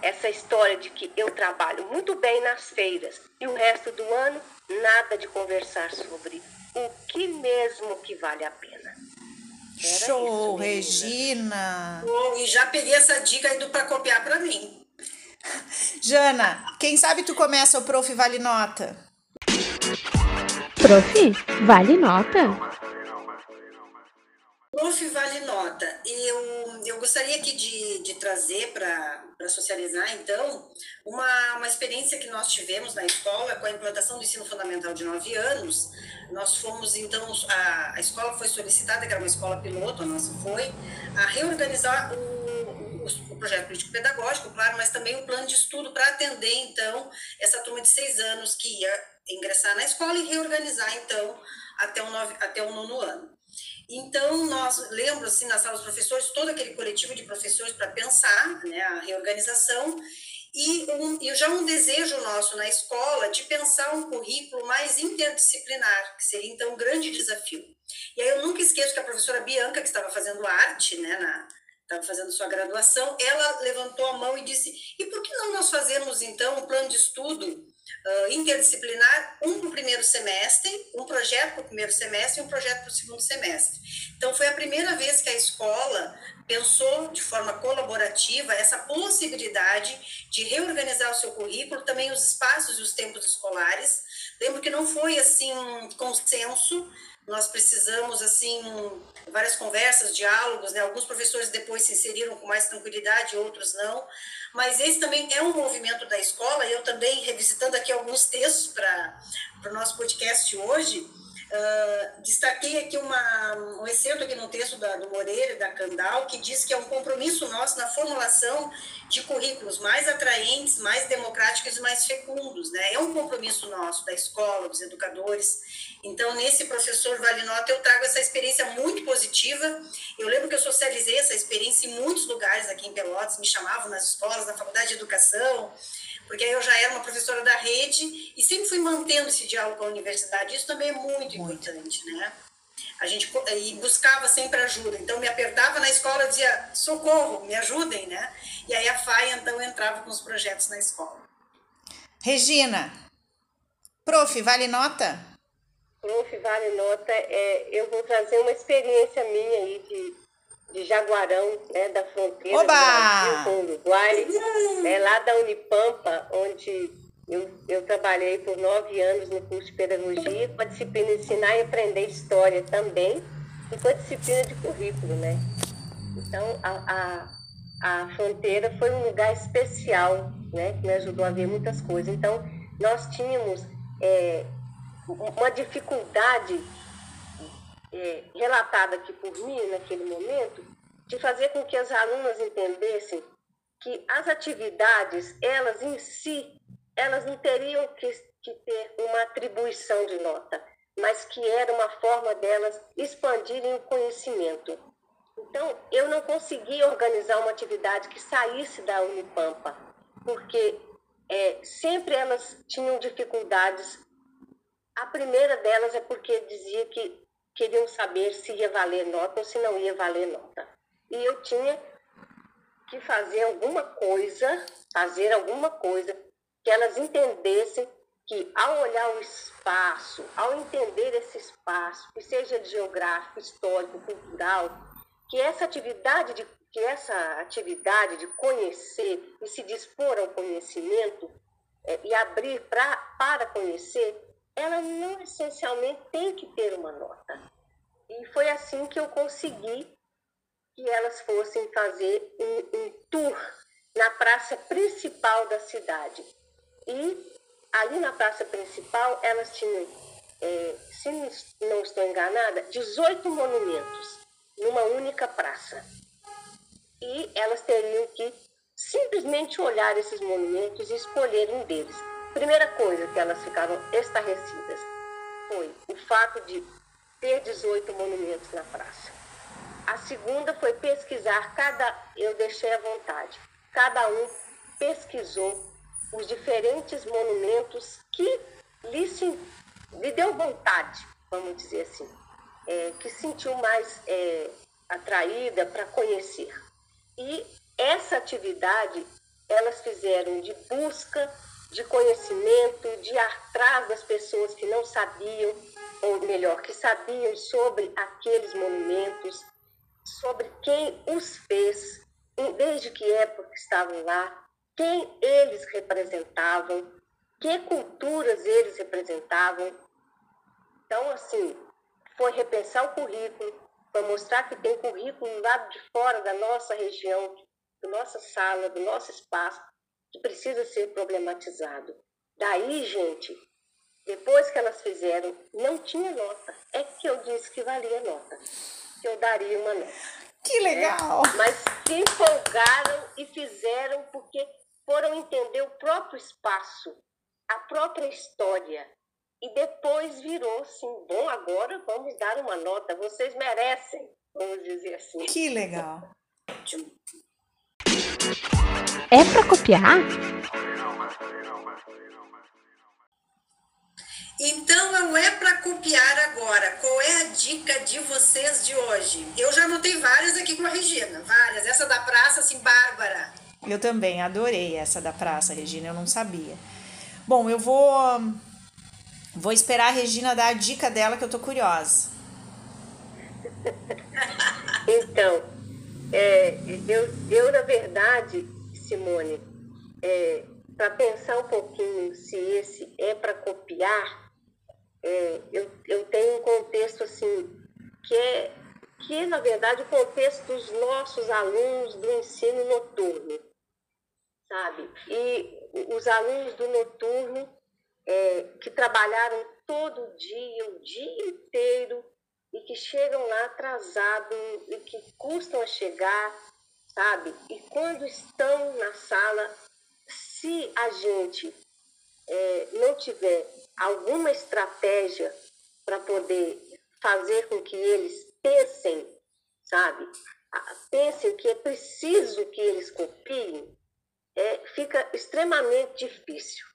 Essa história de que eu trabalho muito bem nas feiras e o resto do ano nada de conversar sobre o que mesmo que vale a pena. Era Show, isso, Regina! Bom, e já peguei essa dica indo para copiar para mim. Jana, quem sabe tu começa o Prof. Vale Nota? Prof. Vale Nota? Prof. Vale Nota, eu, eu gostaria aqui de, de trazer para socializar, então, uma, uma experiência que nós tivemos na escola com a implantação do ensino fundamental de nove anos. Nós fomos, então, a, a escola foi solicitada, que era uma escola piloto, a nossa foi, a reorganizar o, o o projeto político-pedagógico, claro, mas também o plano de estudo para atender, então, essa turma de seis anos que ia ingressar na escola e reorganizar, então, até o, nove, até o nono ano. Então, nós lembro, assim, na sala dos professores, todo aquele coletivo de professores para pensar né, a reorganização e, um, e já um desejo nosso na escola de pensar um currículo mais interdisciplinar, que seria, então, um grande desafio. E aí eu nunca esqueço que a professora Bianca, que estava fazendo arte, né, na, estava fazendo sua graduação, ela levantou a mão e disse: e por que não nós fazermos, então, um plano de estudo uh, interdisciplinar, um para o primeiro semestre, um projeto para o primeiro semestre e um projeto para o segundo semestre. Então, foi a primeira vez que a escola pensou de forma colaborativa essa possibilidade de reorganizar o seu currículo, também os espaços e os tempos escolares. Lembro que não foi assim consenso, nós precisamos assim várias conversas, diálogos, né? Alguns professores depois se inseriram com mais tranquilidade, outros não. Mas esse também é um movimento da escola. Eu também revisitando aqui alguns textos para o nosso podcast hoje. Uh, destaquei aqui uma, um excerto aqui no texto da, do Moreira da Candal, que diz que é um compromisso nosso na formulação de currículos mais atraentes, mais democráticos e mais fecundos. Né? É um compromisso nosso, da escola, dos educadores. Então, nesse professor Vale Nota, eu trago essa experiência muito positiva. Eu lembro que eu socializei essa experiência em muitos lugares aqui em Pelotas, me chamavam nas escolas, na faculdade de educação, porque eu já era uma professora da rede e sempre fui mantendo esse diálogo com a universidade. Isso também é muito importante, né? A gente e buscava sempre ajuda. Então, me apertava na escola e dizia: socorro, me ajudem, né? E aí a FAI, então, entrava com os projetos na escola. Regina, prof, vale nota? Prof, vale nota. É, eu vou trazer uma experiência minha aí de de Jaguarão, né, da fronteira Oba! do Brasil com o Uruguai, né, lá da Unipampa, onde eu, eu trabalhei por nove anos no curso de pedagogia, com a disciplina de ensinar e aprender história também, e com a disciplina de currículo, né? Então, a, a, a fronteira foi um lugar especial, né, que me ajudou a ver muitas coisas. Então, nós tínhamos é, uma dificuldade é, relatada aqui por mim naquele momento, de fazer com que as alunas entendessem que as atividades, elas em si, elas não teriam que, que ter uma atribuição de nota, mas que era uma forma delas expandirem o conhecimento. Então, eu não conseguia organizar uma atividade que saísse da Unipampa, porque é, sempre elas tinham dificuldades. A primeira delas é porque dizia que queriam saber se ia valer nota ou se não ia valer nota. E eu tinha que fazer alguma coisa, fazer alguma coisa que elas entendessem que ao olhar o espaço, ao entender esse espaço, que seja geográfico, histórico, cultural, que essa atividade de que essa atividade de conhecer e se dispor ao conhecimento é, e abrir pra, para conhecer ela não essencialmente tem que ter uma nota. E foi assim que eu consegui que elas fossem fazer um, um tour na praça principal da cidade. E ali na praça principal elas tinham, é, se não estou enganada, 18 monumentos numa única praça. E elas teriam que simplesmente olhar esses monumentos e escolher um deles. Primeira coisa que elas ficaram estarrecidas foi o fato de ter 18 monumentos na praça. A segunda foi pesquisar cada, eu deixei à vontade, cada um pesquisou os diferentes monumentos que lhe, lhe deu vontade, vamos dizer assim, é, que sentiu mais é, atraída para conhecer. E essa atividade elas fizeram de busca de conhecimento, de atrás das pessoas que não sabiam, ou melhor, que sabiam sobre aqueles monumentos, sobre quem os fez, desde que época estavam lá, quem eles representavam, que culturas eles representavam. Então, assim, foi repensar o currículo, foi mostrar que tem currículo do lado de fora da nossa região, da nossa sala, do nosso espaço, que precisa ser problematizado. Daí, gente, depois que elas fizeram, não tinha nota. É que eu disse que valia nota, que eu daria uma nota. Que legal! Né? Mas se empolgaram e fizeram porque foram entender o próprio espaço, a própria história. E depois virou assim, bom, agora vamos dar uma nota, vocês merecem, vamos dizer assim. Que legal. É para copiar? Então não é para copiar agora. Qual é a dica de vocês de hoje? Eu já anotei várias aqui com a Regina, várias. Essa da praça, assim, Bárbara. Eu também adorei essa da praça, Regina, eu não sabia. Bom, eu vou vou esperar a Regina dar a dica dela que eu tô curiosa. então, é, eu, eu, na verdade, Simone, é, para pensar um pouquinho se esse é para copiar, é, eu, eu tenho um contexto assim, que é, que na verdade, o contexto dos nossos alunos do ensino noturno, sabe? E os alunos do noturno é, que trabalharam todo dia, o dia inteiro, e que chegam lá atrasados e que custam a chegar, sabe? E quando estão na sala, se a gente é, não tiver alguma estratégia para poder fazer com que eles pensem, sabe? Pensem que é preciso que eles copiem, é, fica extremamente difícil.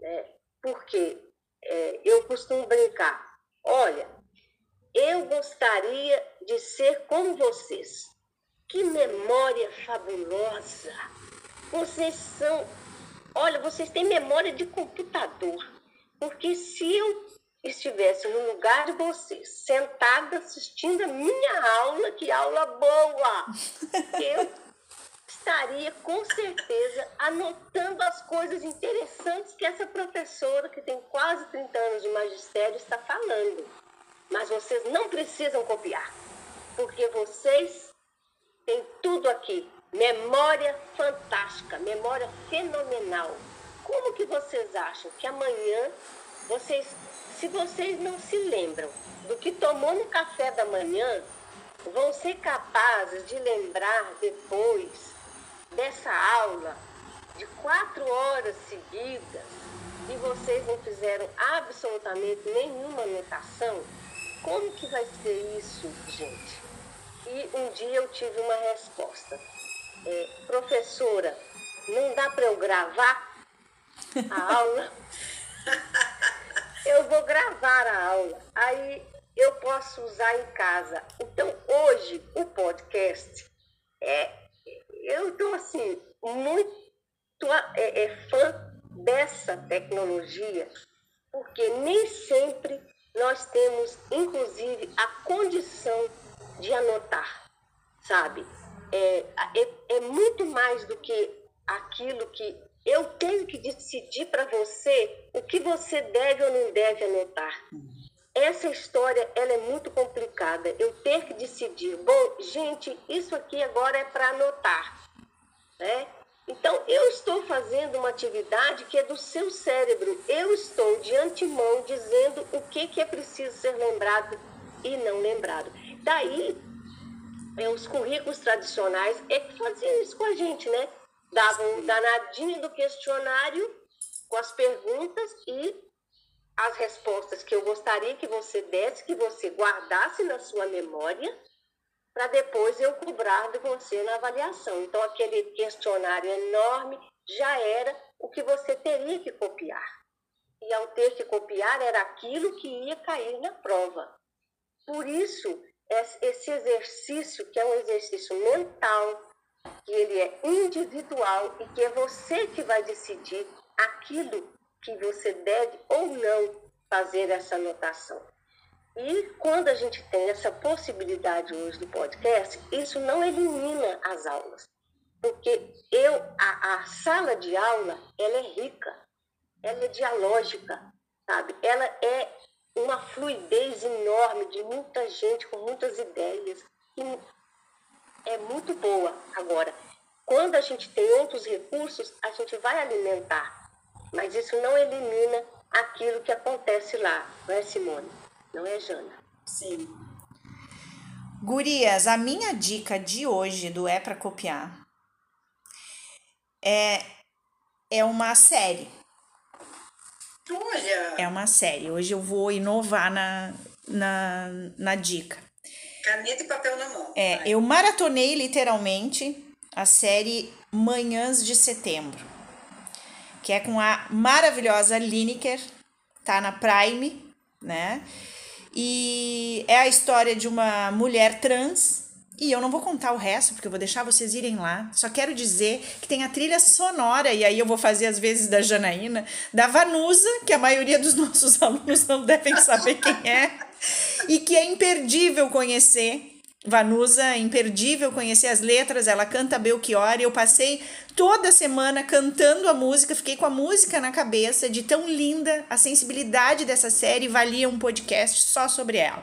Né? Porque é, eu costumo brincar: olha, eu gostaria de ser como vocês. Que memória fabulosa! Vocês são Olha, vocês têm memória de computador. Porque se eu estivesse no lugar de vocês, sentada assistindo a minha aula, que aula boa! Eu estaria com certeza anotando as coisas interessantes que essa professora, que tem quase 30 anos de magistério, está falando. Mas vocês não precisam copiar, porque vocês têm tudo aqui Memória fantástica, memória fenomenal. Como que vocês acham que amanhã vocês, se vocês não se lembram do que tomou no café da manhã, vão ser capazes de lembrar depois dessa aula de quatro horas seguidas e vocês não fizeram absolutamente nenhuma anotação? Como que vai ser isso, gente? E um dia eu tive uma resposta é, professora, não dá para eu gravar a aula? eu vou gravar a aula. Aí eu posso usar em casa. Então, hoje, o podcast é. Eu estou assim, muito é, é, fã dessa tecnologia, porque nem sempre nós temos, inclusive, a condição de anotar, sabe? é, é, é muito mais do que aquilo que eu tenho que decidir para você o que você deve ou não deve anotar. Essa história ela é muito complicada. Eu ter que decidir, bom, gente, isso aqui agora é para anotar, né? Então eu estou fazendo uma atividade que é do seu cérebro. Eu estou de antemão dizendo o que que é preciso ser lembrado e não lembrado. Daí é, os currículos tradicionais é que faziam isso com a gente, né? Davam um danadinho do questionário com as perguntas e as respostas que eu gostaria que você desse, que você guardasse na sua memória, para depois eu cobrar de você na avaliação. Então, aquele questionário enorme já era o que você teria que copiar. E ao ter que copiar, era aquilo que ia cair na prova. Por isso, esse exercício, que é um exercício mental, que ele é individual e que é você que vai decidir aquilo que você deve ou não fazer essa anotação. E quando a gente tem essa possibilidade hoje do podcast, isso não elimina as aulas. Porque eu, a, a sala de aula, ela é rica, ela é dialógica, sabe? Ela é uma fluidez enorme de muita gente com muitas ideias. É muito boa. Agora, quando a gente tem outros recursos, a gente vai alimentar. Mas isso não elimina aquilo que acontece lá, não é, Simone? Não é, Jana? Sim. Gurias, a minha dica de hoje do É Pra Copiar é, é uma série. Olha, É uma série. Hoje eu vou inovar na, na, na dica. Caneta e papel na mão. É, eu maratonei literalmente a série Manhãs de Setembro, que é com a maravilhosa Lineker, tá na Prime, né? E é a história de uma mulher trans. E eu não vou contar o resto, porque eu vou deixar vocês irem lá. Só quero dizer que tem a trilha sonora, e aí eu vou fazer às vezes da Janaína, da Vanusa, que a maioria dos nossos alunos não devem saber quem é, e que é imperdível conhecer. Vanusa, é imperdível conhecer as letras, ela canta Belchior, e eu passei toda semana cantando a música, fiquei com a música na cabeça, de tão linda a sensibilidade dessa série, valia um podcast só sobre ela.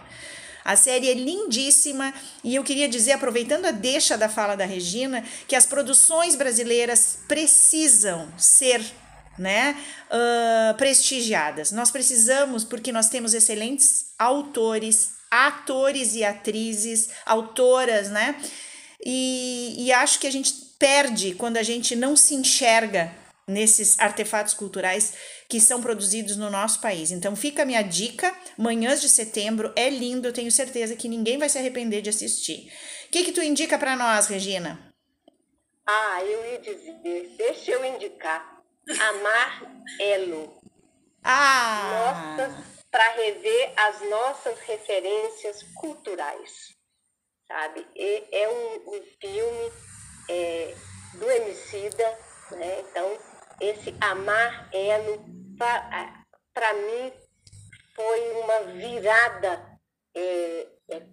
A série é lindíssima e eu queria dizer, aproveitando a deixa da fala da Regina, que as produções brasileiras precisam ser né, ah, prestigiadas. Nós precisamos, porque nós temos excelentes autores, atores e atrizes, autoras, né? E, e acho que a gente perde quando a gente não se enxerga nesses artefatos culturais que são produzidos no nosso país. Então fica a minha dica, Manhãs de Setembro é lindo, eu tenho certeza que ninguém vai se arrepender de assistir. O que que tu indica para nós, Regina? Ah, eu ia dizer, deixa eu indicar. Amar Elo. Ah! Para rever as nossas referências culturais. Sabe? E é um, um filme é, do Emicida, né? Então, esse Amar Elo, para mim, foi uma virada é, é,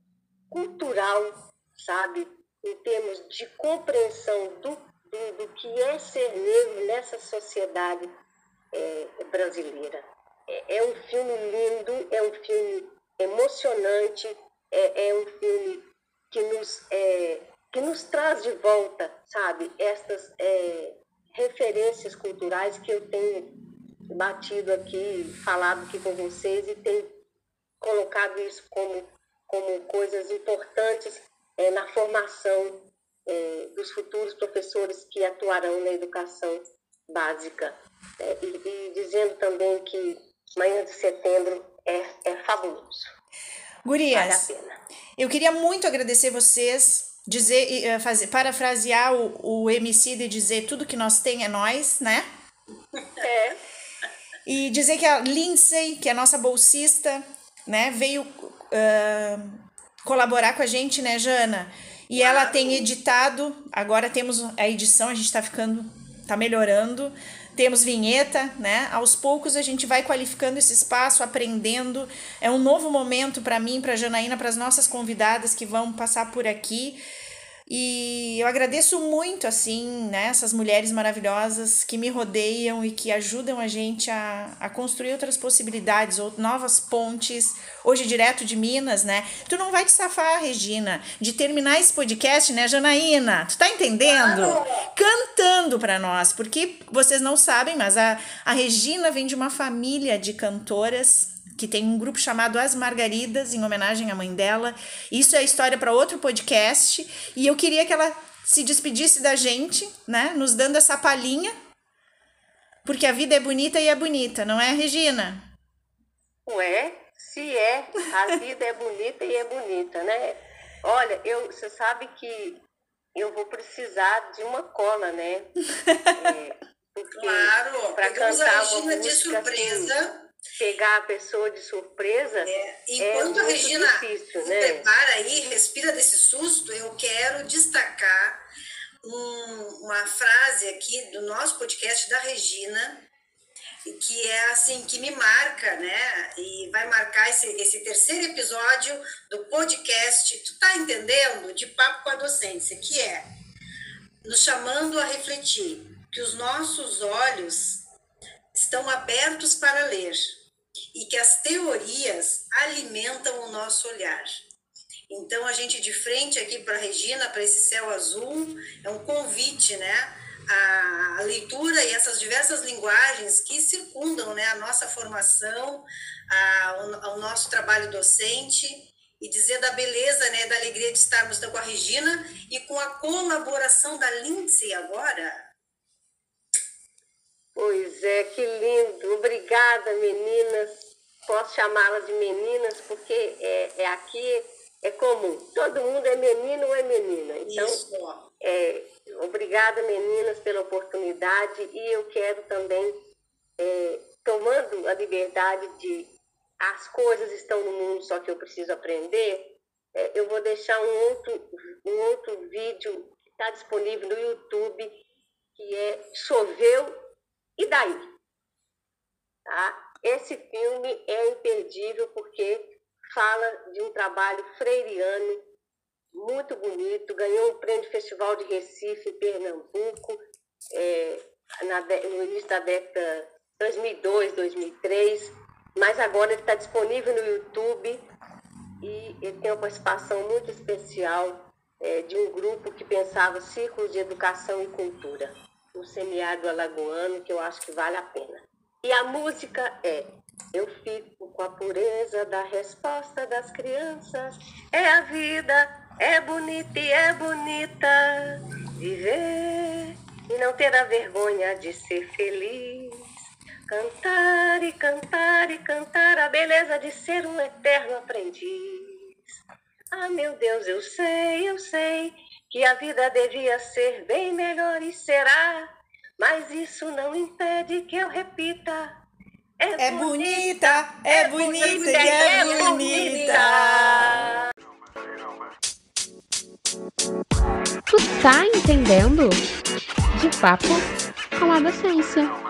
cultural, sabe? Em termos de compreensão do, do, do que é ser negro nessa sociedade é, brasileira. É, é um filme lindo, é um filme emocionante, é, é um filme que nos, é, que nos traz de volta, sabe, estas é, referências culturais que eu tenho batido aqui, falado aqui com vocês e tenho colocado isso como, como coisas importantes é, na formação é, dos futuros professores que atuarão na educação básica. É, e, e dizendo também que manhã de setembro é, é fabuloso. Vale a Gurias, pena. eu queria muito agradecer vocês, dizer, eh, fazer, parafrasear o, o MC e dizer tudo que nós tem é nós, né? É, E dizer que a Lindsay, que é a nossa bolsista, né, veio ah, colaborar com a gente, né, Jana? E ela tem editado, agora temos a edição, a gente tá ficando, tá melhorando. Temos vinheta, né? Aos poucos a gente vai qualificando esse espaço, aprendendo. É um novo momento para mim, para Janaína, para as nossas convidadas que vão passar por aqui. E eu agradeço muito, assim, né, essas mulheres maravilhosas que me rodeiam e que ajudam a gente a, a construir outras possibilidades, ou novas pontes. Hoje, direto de Minas, né? Tu não vai te safar, Regina, de terminar esse podcast, né, Janaína? Tu tá entendendo? Cantando para nós, porque vocês não sabem, mas a, a Regina vem de uma família de cantoras que tem um grupo chamado As Margaridas, em homenagem à mãe dela. Isso é história para outro podcast. E eu queria que ela se despedisse da gente, né? Nos dando essa palhinha. Porque a vida é bonita e é bonita, não é, Regina? Ué, se é, a vida é bonita e é bonita, né? Olha, eu, você sabe que eu vou precisar de uma cola, né? É, porque Claro, pra pegamos a cantar uma Regina de música surpresa. assim, pegar a pessoa de surpresa É, é enquanto a muito Regina difícil, se né? prepara aí, respira desse susto, eu quero destacar um- uma frase aqui do nosso podcast da Regina, que é assim, que me marca, né? E vai marcar esse, esse terceiro episódio do podcast, tu tá entendendo? De Papo com a Docência, que é nos chamando a refletir que os nossos olhos estão abertos para ler e que as teorias alimentam o nosso olhar. Então, a gente de frente aqui para Regina, para esse céu azul, é um convite, né? A, leitura e essas diversas linguagens que circundam né, a nossa formação, a, o, ao nosso trabalho docente e dizer da beleza, né, da alegria de estarmos com a Regina e com a colaboração da Lindsay agora. Pois é, que lindo. Obrigada, meninas. Posso chamá-las de meninas porque é, é aqui é comum. Todo mundo é menino ou é menina. Então, Isso. É, obrigada, meninas, pela oportunidade e eu quero também, é, tomando a liberdade de as coisas estão no mundo, só que eu preciso aprender, é, eu vou deixar um outro, um outro vídeo que está disponível no YouTube, que é Choveu e Daí. Tá? Esse filme é imperdível porque fala de um trabalho freiriano muito bonito, ganhou um prêmio Festival de Recife, Pernambuco, é, na, no início da década 2002, 2003 mas agora ele está disponível no YouTube e ele tem uma participação muito especial é, de um grupo que pensava ciclos de educação e cultura, o semiárido alagoano, que eu acho que vale a pena. E a música é Eu fico com a pureza da resposta das crianças, é a vida, é bonita e é bonita viver e não ter a vergonha de ser feliz. Cantar e cantar e cantar a beleza de ser um eterno aprendiz. Ah, meu Deus, eu sei, eu sei que a vida devia ser bem melhor e será, mas isso não impede que eu repita. É, é bonita, é bonita, é bonita, e é, é bonita. Tu tá entendendo? De papo com a docência.